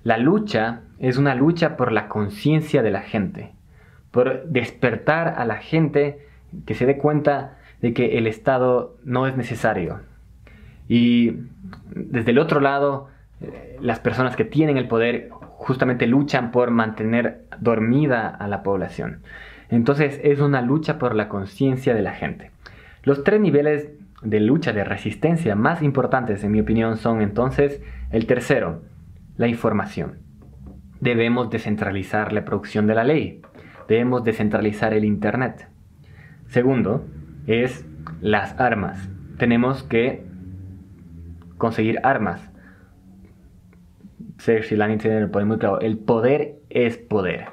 A: la lucha es una lucha por la conciencia de la gente, por despertar a la gente que se dé cuenta de que el Estado no es necesario. Y desde el otro lado, eh, las personas que tienen el poder justamente luchan por mantener dormida a la población. Entonces es una lucha por la conciencia de la gente. Los tres niveles de lucha de resistencia más importantes en mi opinión son entonces el tercero, la información. Debemos descentralizar la producción de la ley. Debemos descentralizar el Internet. Segundo, es las armas. Tenemos que conseguir armas. Serge tiene el poder muy claro. El poder es poder.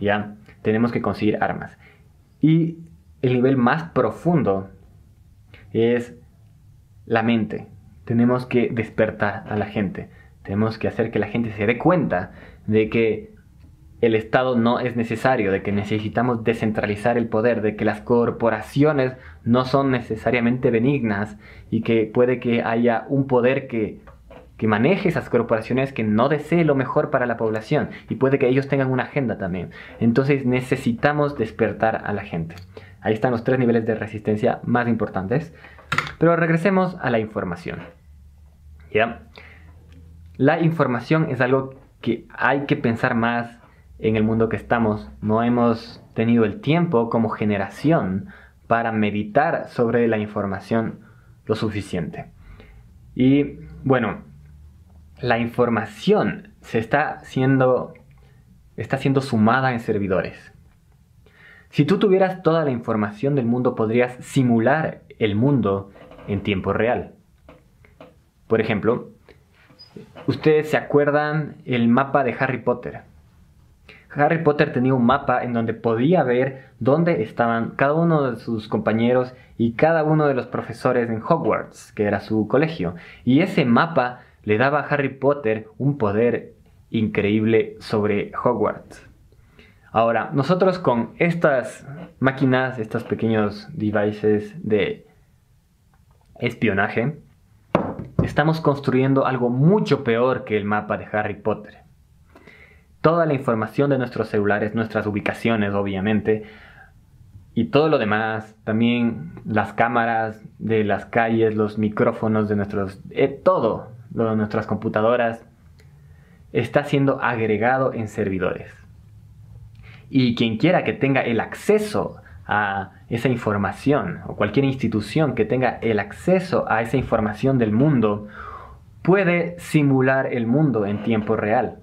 A: ¿Ya? Tenemos que conseguir armas. Y el nivel más profundo es la mente. Tenemos que despertar a la gente. Tenemos que hacer que la gente se dé cuenta de que el Estado no es necesario, de que necesitamos descentralizar el poder, de que las corporaciones no son necesariamente benignas y que puede que haya un poder que que maneje esas corporaciones que no desee lo mejor para la población y puede que ellos tengan una agenda también. Entonces necesitamos despertar a la gente. Ahí están los tres niveles de resistencia más importantes. Pero regresemos a la información. ¿Ya? La información es algo que hay que pensar más en el mundo que estamos. No hemos tenido el tiempo como generación para meditar sobre la información lo suficiente. Y bueno, la información se está siendo, está siendo sumada en servidores. Si tú tuvieras toda la información del mundo, podrías simular el mundo en tiempo real. Por ejemplo, ustedes se acuerdan el mapa de Harry Potter. Harry Potter tenía un mapa en donde podía ver dónde estaban cada uno de sus compañeros y cada uno de los profesores en Hogwarts, que era su colegio. Y ese mapa le daba a Harry Potter un poder increíble sobre Hogwarts. Ahora, nosotros con estas máquinas, estos pequeños devices de espionaje, estamos construyendo algo mucho peor que el mapa de Harry Potter. Toda la información de nuestros celulares, nuestras ubicaciones obviamente, y todo lo demás, también las cámaras de las calles, los micrófonos de nuestros... Eh, todo, de nuestras computadoras, está siendo agregado en servidores. Y quien quiera que tenga el acceso a esa información, o cualquier institución que tenga el acceso a esa información del mundo, puede simular el mundo en tiempo real.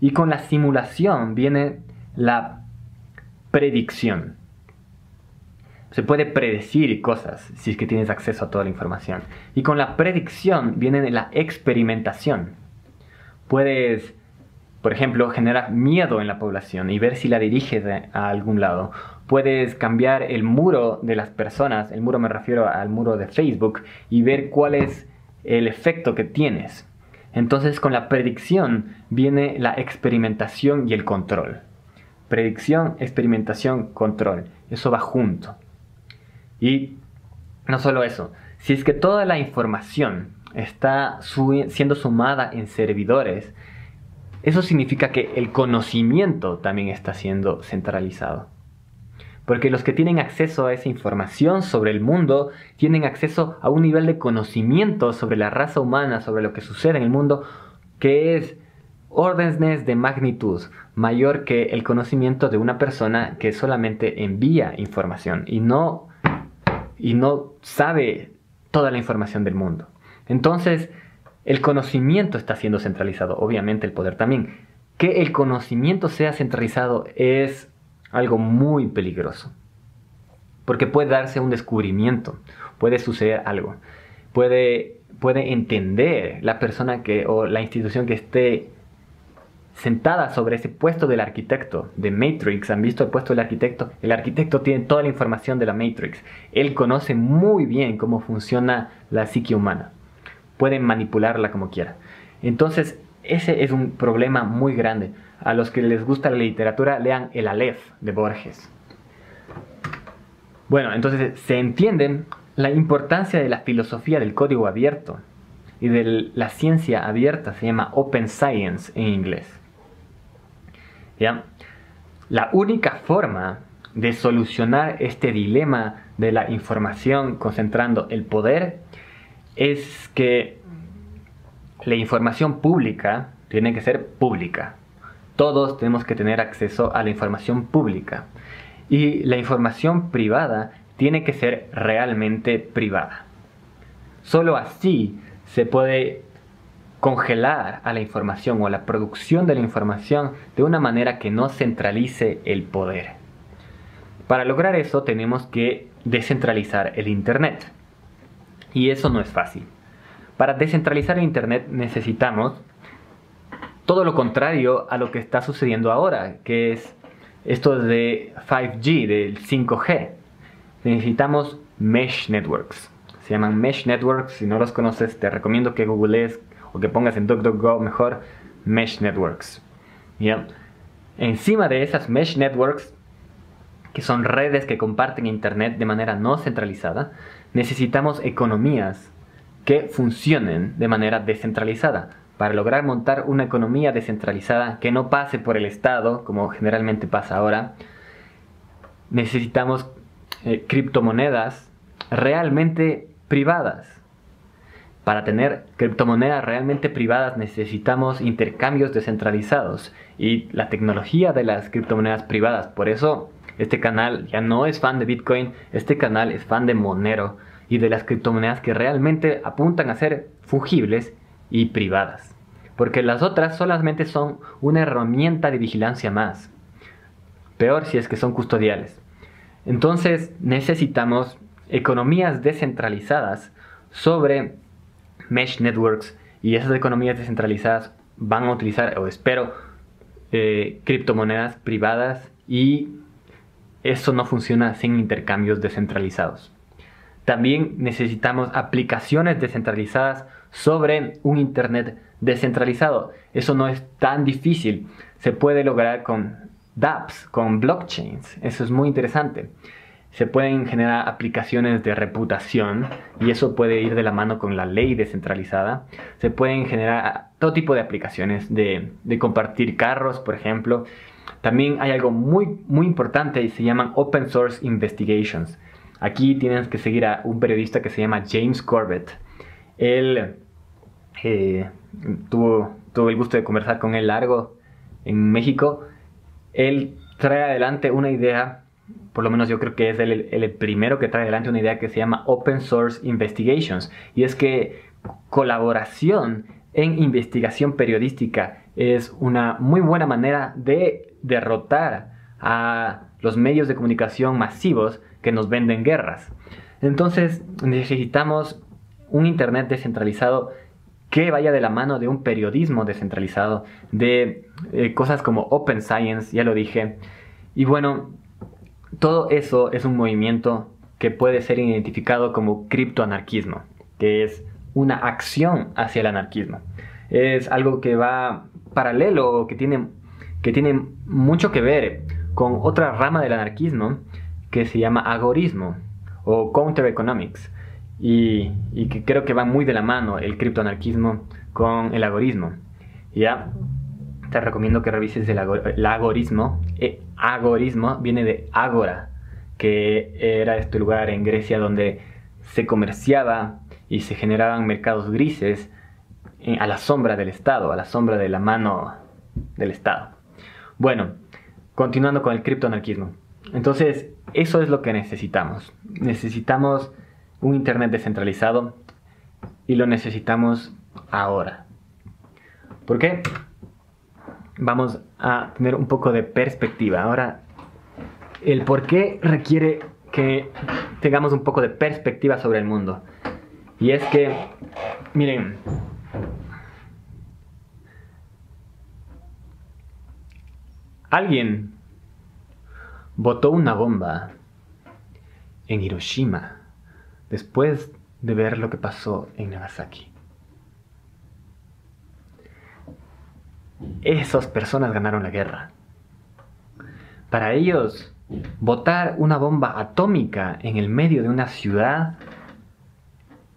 A: Y con la simulación viene la predicción. Se puede predecir cosas si es que tienes acceso a toda la información. Y con la predicción viene la experimentación. Puedes, por ejemplo, generar miedo en la población y ver si la diriges a algún lado. Puedes cambiar el muro de las personas, el muro me refiero al muro de Facebook, y ver cuál es el efecto que tienes. Entonces con la predicción viene la experimentación y el control. Predicción, experimentación, control. Eso va junto. Y no solo eso, si es que toda la información está siendo sumada en servidores, eso significa que el conocimiento también está siendo centralizado. Porque los que tienen acceso a esa información sobre el mundo tienen acceso a un nivel de conocimiento sobre la raza humana, sobre lo que sucede en el mundo, que es órdenes de magnitud mayor que el conocimiento de una persona que solamente envía información y no, y no sabe toda la información del mundo. Entonces, el conocimiento está siendo centralizado, obviamente el poder también. Que el conocimiento sea centralizado es algo muy peligroso. Porque puede darse un descubrimiento, puede suceder algo, puede, puede entender la persona que, o la institución que esté sentada sobre ese puesto del arquitecto de Matrix. ¿Han visto el puesto del arquitecto? El arquitecto tiene toda la información de la Matrix. Él conoce muy bien cómo funciona la psique humana. Puede manipularla como quiera. Entonces, ese es un problema muy grande. A los que les gusta la literatura, lean El Aleph de Borges. Bueno, entonces se entiende la importancia de la filosofía del código abierto y de la ciencia abierta, se llama Open Science en inglés. ¿Ya? La única forma de solucionar este dilema de la información concentrando el poder es que la información pública tiene que ser pública. Todos tenemos que tener acceso a la información pública. Y la información privada tiene que ser realmente privada. Solo así se puede congelar a la información o a la producción de la información de una manera que no centralice el poder. Para lograr eso tenemos que descentralizar el Internet. Y eso no es fácil. Para descentralizar el Internet necesitamos todo lo contrario a lo que está sucediendo ahora, que es esto de 5G, del 5G. Necesitamos mesh networks. Se llaman mesh networks. Si no los conoces, te recomiendo que googlees o que pongas en DuckDuckGo mejor mesh networks. Encima de esas mesh networks, que son redes que comparten Internet de manera no centralizada, necesitamos economías que funcionen de manera descentralizada para lograr montar una economía descentralizada que no pase por el Estado, como generalmente pasa ahora, necesitamos eh, criptomonedas realmente privadas. Para tener criptomonedas realmente privadas necesitamos intercambios descentralizados y la tecnología de las criptomonedas privadas. Por eso este canal ya no es fan de Bitcoin, este canal es fan de Monero y de las criptomonedas que realmente apuntan a ser fungibles y privadas. Porque las otras solamente son una herramienta de vigilancia más. Peor si es que son custodiales. Entonces necesitamos economías descentralizadas sobre mesh networks y esas economías descentralizadas van a utilizar, o espero, eh, criptomonedas privadas y eso no funciona sin intercambios descentralizados. También necesitamos aplicaciones descentralizadas sobre un Internet descentralizado. Eso no es tan difícil. Se puede lograr con dApps, con blockchains. Eso es muy interesante. Se pueden generar aplicaciones de reputación y eso puede ir de la mano con la ley descentralizada. Se pueden generar todo tipo de aplicaciones de, de compartir carros, por ejemplo. También hay algo muy, muy importante y se llaman Open Source Investigations. Aquí tienes que seguir a un periodista que se llama James Corbett. Él eh, tuvo, tuvo el gusto de conversar con él largo en México. Él trae adelante una idea, por lo menos yo creo que es el, primero que trae adelante una idea que se llama Open Source Investigations. Y es que colaboración en investigación periodística es una muy buena manera de derrotar a los medios de comunicación masivos que nos venden guerras. Entonces necesitamos un Internet descentralizado que vaya de la mano de un periodismo descentralizado, de eh, cosas como Open Science, ya lo dije. Y bueno, todo eso es un movimiento que puede ser identificado como criptoanarquismo, que es una acción hacia el anarquismo. Es algo que va paralelo, que tiene, que tiene mucho que ver con otra rama del anarquismo, que se llama agorismo o counter economics, y, que creo que va muy de la mano el criptoanarquismo con el agorismo. ¿Ya? Te recomiendo que revises el, agorismo. Eh, agorismo viene de agora, que era este lugar en Grecia donde se comerciaba y se generaban mercados grises eh, a la sombra del Estado, a la sombra de la mano del Estado. Bueno, continuando con el criptoanarquismo. Entonces, eso es lo que necesitamos. Necesitamos un Internet descentralizado y lo necesitamos ahora. ¿Por qué? Vamos a tener un poco de perspectiva. Ahora, el por qué requiere que tengamos un poco de perspectiva sobre el mundo. Y es que, miren, alguien botó una bomba en Hiroshima después de ver lo que pasó en Nagasaki. Esas personas ganaron la guerra. Para ellos, botar una bomba atómica en el medio de una ciudad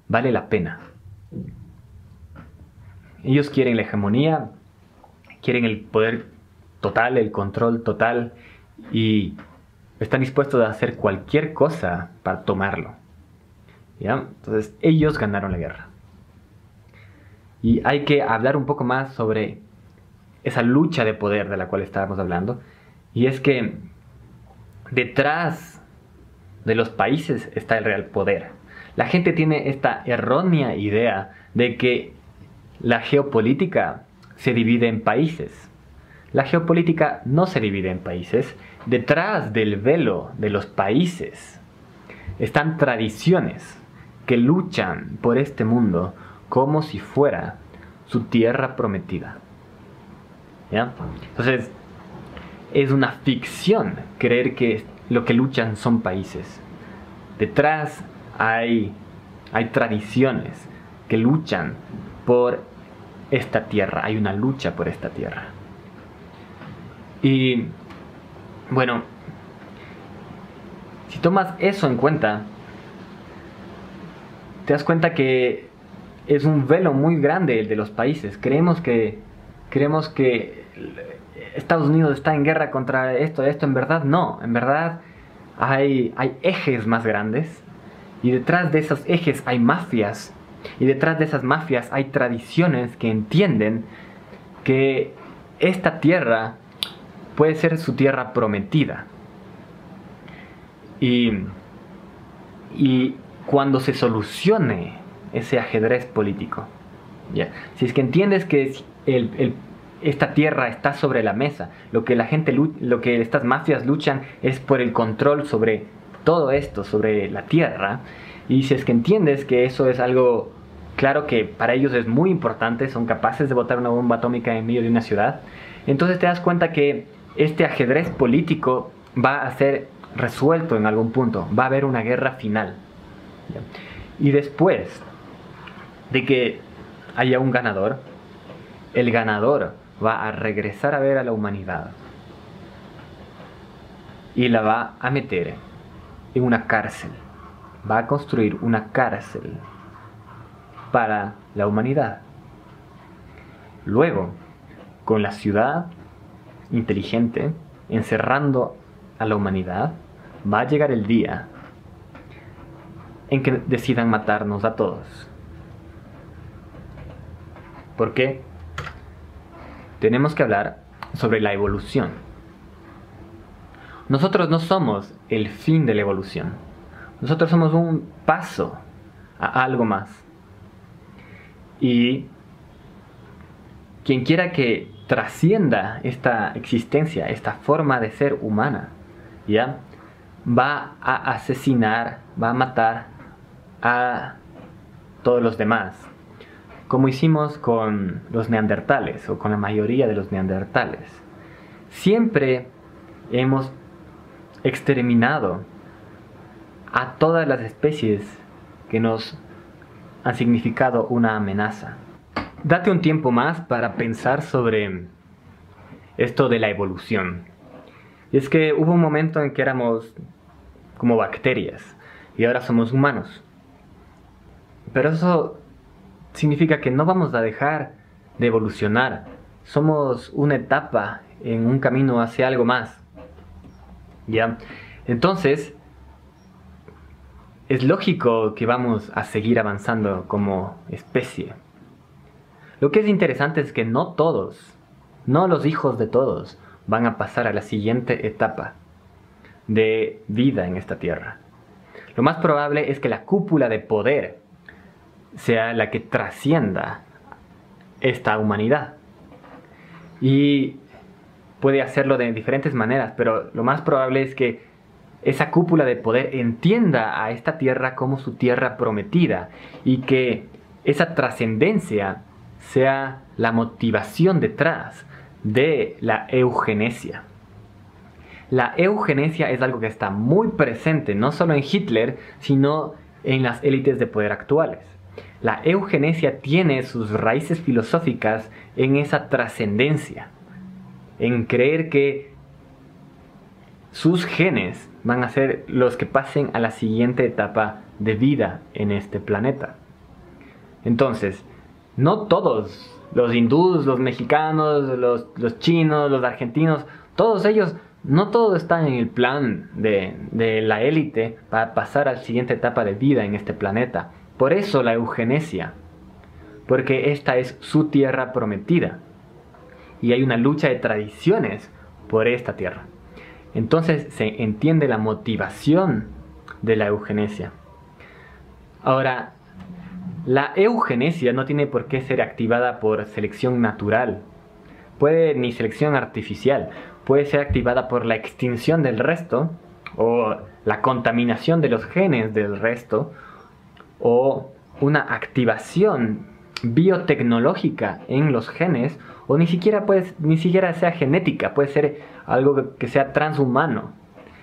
A: vale la pena. Ellos quieren la hegemonía, quieren el poder total, el control total y están dispuestos a hacer cualquier cosa para tomarlo. Entonces ellos ganaron la guerra. Y hay que hablar un poco más sobre esa lucha de poder de la cual estábamos hablando. Y es que detrás de los países está el real poder. La gente tiene esta errónea idea de que la geopolítica se divide en países. La geopolítica no se divide en países. Detrás del velo de los países están tradiciones que luchan por este mundo como si fuera su tierra prometida. Entonces, es una ficción creer que lo que luchan son países. Detrás hay, hay tradiciones que luchan por esta tierra, hay una lucha por esta tierra. Y bueno, si tomas eso en cuenta, te das cuenta que es un velo muy grande el de los países. Creemos que, creemos que Estados Unidos está en guerra contra esto, esto, en verdad no, en verdad hay, ejes más grandes y detrás de esos ejes hay mafias. Y detrás de esas mafias hay tradiciones que entienden que esta tierra puede ser su tierra prometida. Y, y cuando se solucione ese ajedrez político, si es que entiendes que esta tierra está sobre la mesa, lo que la gente, lo que estas mafias luchan es por el control sobre todo esto sobre la Tierra, y si es que entiendes que eso es algo claro que para ellos es muy importante, son capaces de botar una bomba atómica en medio de una ciudad, entonces te das cuenta que este ajedrez político va a ser resuelto en algún punto, va a haber una guerra final. Y después de que haya un ganador, el ganador va a regresar a ver a la humanidad y la va a meter en una cárcel. Va a construir una cárcel para la humanidad. Luego, con la ciudad inteligente encerrando a la humanidad, va a llegar el día en que decidan matarnos a todos. ¿Por qué? Tenemos que hablar sobre la evolución. Nosotros no somos el fin de la evolución. Nosotros somos un paso a algo más. Y quien quiera que trascienda esta existencia, esta forma de ser humana, ¿ya? Va a asesinar, va a matar a todos los demás, como hicimos con los neandertales o con la mayoría de los neandertales. Siempre hemos exterminado a todas las especies que nos han significado una amenaza. Date un tiempo más para pensar sobre esto de la evolución. Y es que hubo un momento en que éramos como bacterias y ahora somos humanos. pero eso significa que no vamos a dejar de evolucionar. Somos una etapa en un camino hacia algo más. ¿Ya? Entonces, es lógico que vamos a seguir avanzando como especie. Lo que es interesante es que no todos, no los hijos de todos, van a pasar a la siguiente etapa de vida en esta tierra. Lo más probable es que la cúpula de poder sea la que trascienda esta humanidad. Y puede hacerlo de diferentes maneras, pero lo más probable es que esa cúpula de poder entienda a esta tierra como su tierra prometida y que esa trascendencia sea la motivación detrás de la eugenesia. La eugenesia es algo que está muy presente no solo en Hitler, sino en las élites de poder actuales. La eugenesia tiene sus raíces filosóficas en esa trascendencia, en creer que sus genes van a ser los que pasen a la siguiente etapa de vida en este planeta. Entonces, no todos, los hindús, los mexicanos, los, chinos, los argentinos, todos ellos, no todos están en el plan de, de la élite para pasar a la siguiente etapa de vida en este planeta. Por eso la eugenesia, porque esta es su tierra prometida y hay una lucha de tradiciones por esta tierra. Entonces se entiende la motivación de la eugenesia. Ahora, la eugenesia no tiene por qué ser activada por selección natural, puede ni selección artificial, puede ser activada por la extinción del resto o la contaminación de los genes del resto o una activación biotecnológica en los genes o ni siquiera puede, ni siquiera sea genética, puede ser algo que sea transhumano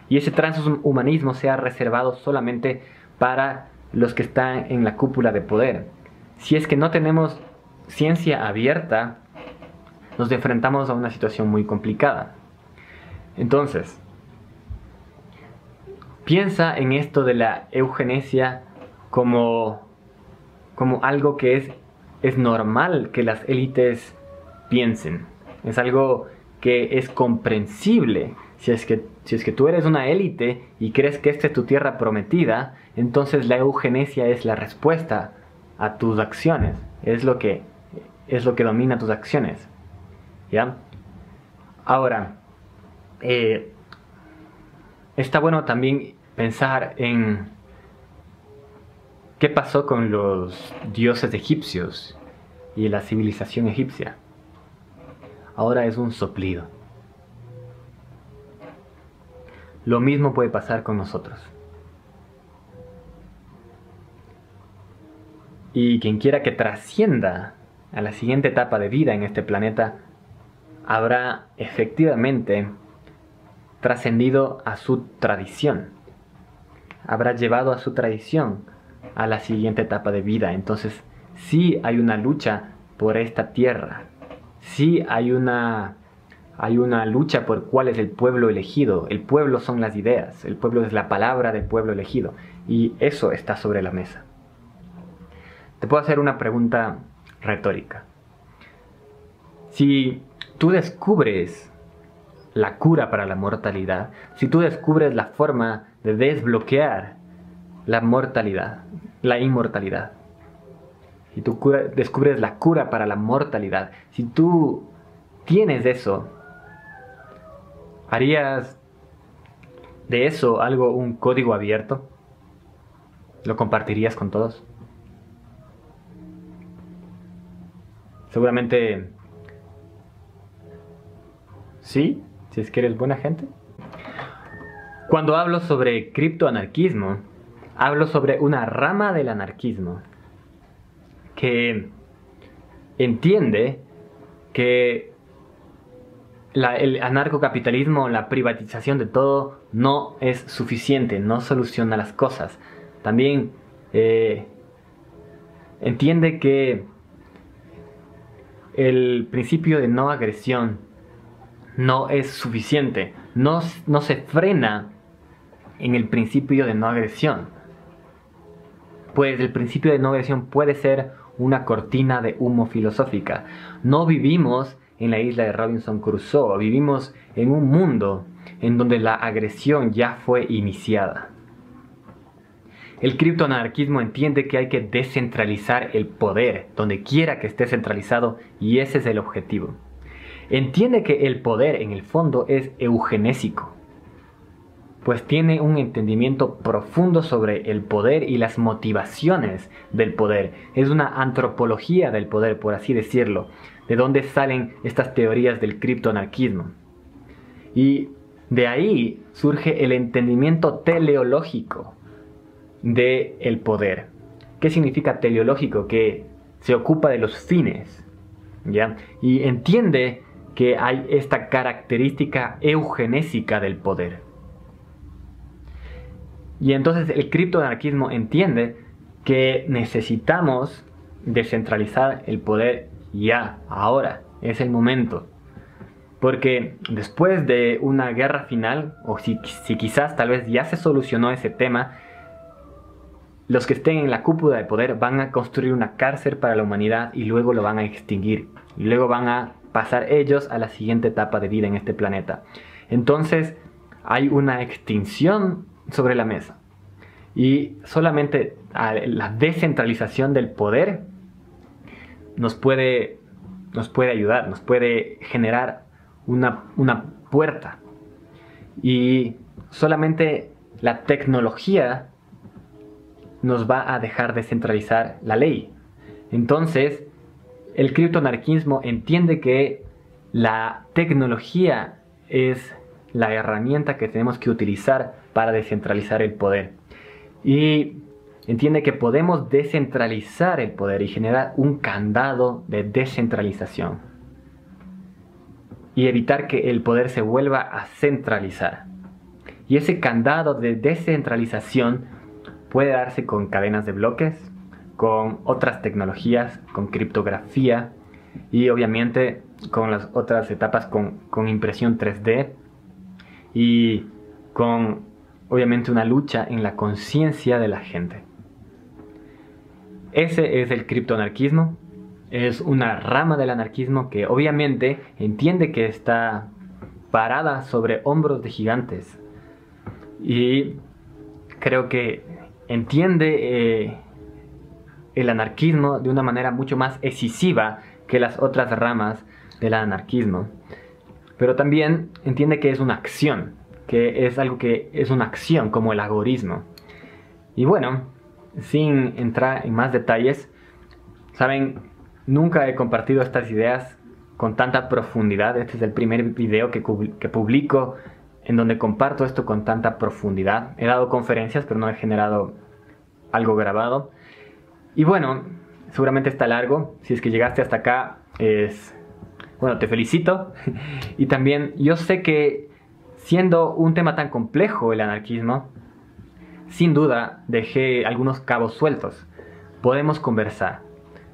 A: y ese transhumanismo sea reservado solamente para los que están en la cúpula de poder. Si es que no tenemos ciencia abierta, nos enfrentamos a una situación muy complicada. Entonces, piensa en esto de la eugenesia como, como algo que es, es normal que las élites piensen. Es algo que es comprensible. Si es que, si es que tú eres una élite y crees que esta es tu tierra prometida, entonces la eugenesia es la respuesta a tus acciones. Es lo que, es lo que domina tus acciones. ¿Ya? Ahora, eh, está bueno también pensar en qué pasó con los dioses egipcios y la civilización egipcia ahora es un soplido. Lo mismo puede pasar con nosotros. Y quien quiera que trascienda a la siguiente etapa de vida en este planeta, habrá efectivamente trascendido a su tradición. Habrá llevado a su tradición a la siguiente etapa de vida. Entonces, sí hay una lucha por esta tierra, sí hay una, hay una lucha por cuál es el pueblo elegido. El pueblo son las ideas, el pueblo es la palabra del pueblo elegido. Y eso está sobre la mesa. Te puedo hacer una pregunta retórica. Si tú descubres la cura para la mortalidad, si tú descubres la forma de desbloquear la mortalidad, la inmortalidad, si tú descubres la cura para la mortalidad, si tú tienes eso, ¿harías de eso algo, un código abierto? ¿Lo compartirías con todos? Seguramente sí, si es que eres buena gente. Cuando hablo sobre criptoanarquismo, hablo sobre una rama del anarquismo que entiende que el anarcocapitalismo, la privatización de todo, no es suficiente, no soluciona las cosas. También eh, entiende que el principio de no agresión no es suficiente, no, no se frena en el principio de no agresión. Pues el principio de no agresión puede ser una cortina de humo filosófica. No vivimos en la isla de Robinson Crusoe, vivimos en un mundo en donde la agresión ya fue iniciada. El criptoanarquismo entiende que hay que descentralizar el poder, donde quiera que esté centralizado, y ese es el objetivo. Entiende que el poder en el fondo es eugenésico, pues tiene un entendimiento profundo sobre el poder y las motivaciones del poder. Es una antropología del poder, por así decirlo, de dónde salen estas teorías del criptoanarquismo. Y de ahí surge el entendimiento teleológico del el poder. ¿Qué significa teleológico? Que se ocupa de los fines, ¿ya? Y entiende que hay esta característica eugenésica del poder. Y entonces el criptoanarquismo entiende que necesitamos descentralizar el poder ya, ahora, es el momento. Porque después de una guerra final, o si, si, quizás tal vez ya se solucionó ese tema, los que estén en la cúpula de poder van a construir una cárcel para la humanidad y luego lo van a extinguir. Y luego van a pasar ellos a la siguiente etapa de vida en este planeta. Entonces hay una extinción sobre la mesa. Y solamente la descentralización del poder nos puede, nos puede ayudar, nos puede generar una, una puerta. Y solamente la tecnología nos va a dejar descentralizar la ley. Entonces, el criptoanarquismo entiende que la tecnología es la herramienta que tenemos que utilizar para descentralizar el poder. Y entiende que podemos descentralizar el poder y generar un candado de descentralización. Y evitar que el poder se vuelva a centralizar. Y ese candado de descentralización puede darse con cadenas de bloques, con otras tecnologías, con criptografía y obviamente con las otras etapas con, con impresión 3D y con obviamente una lucha en la conciencia de la gente. Ese es el criptoanarquismo, es una rama del anarquismo que obviamente entiende que está parada sobre hombros de gigantes y creo que entiende eh, el anarquismo de una manera mucho más excisiva que las otras ramas del anarquismo. Pero también entiende que es una acción, que es algo que es una acción como el agorismo. Y bueno, sin entrar en más detalles, saben, nunca he compartido estas ideas con tanta profundidad. Este es el primer video que, que publico en donde comparto esto con tanta profundidad. He dado conferencias, pero no he generado algo grabado. Y bueno, seguramente está largo. Si es que llegaste hasta acá, es... Bueno, te felicito. y también yo sé que siendo un tema tan complejo el anarquismo, sin duda dejé algunos cabos sueltos. Podemos conversar.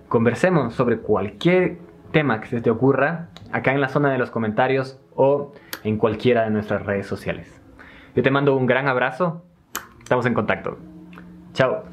A: Conversemos sobre cualquier tema que se te ocurra acá en la zona de los comentarios o en cualquiera de nuestras redes sociales. Yo te mando un gran abrazo. Estamos en contacto. Chao.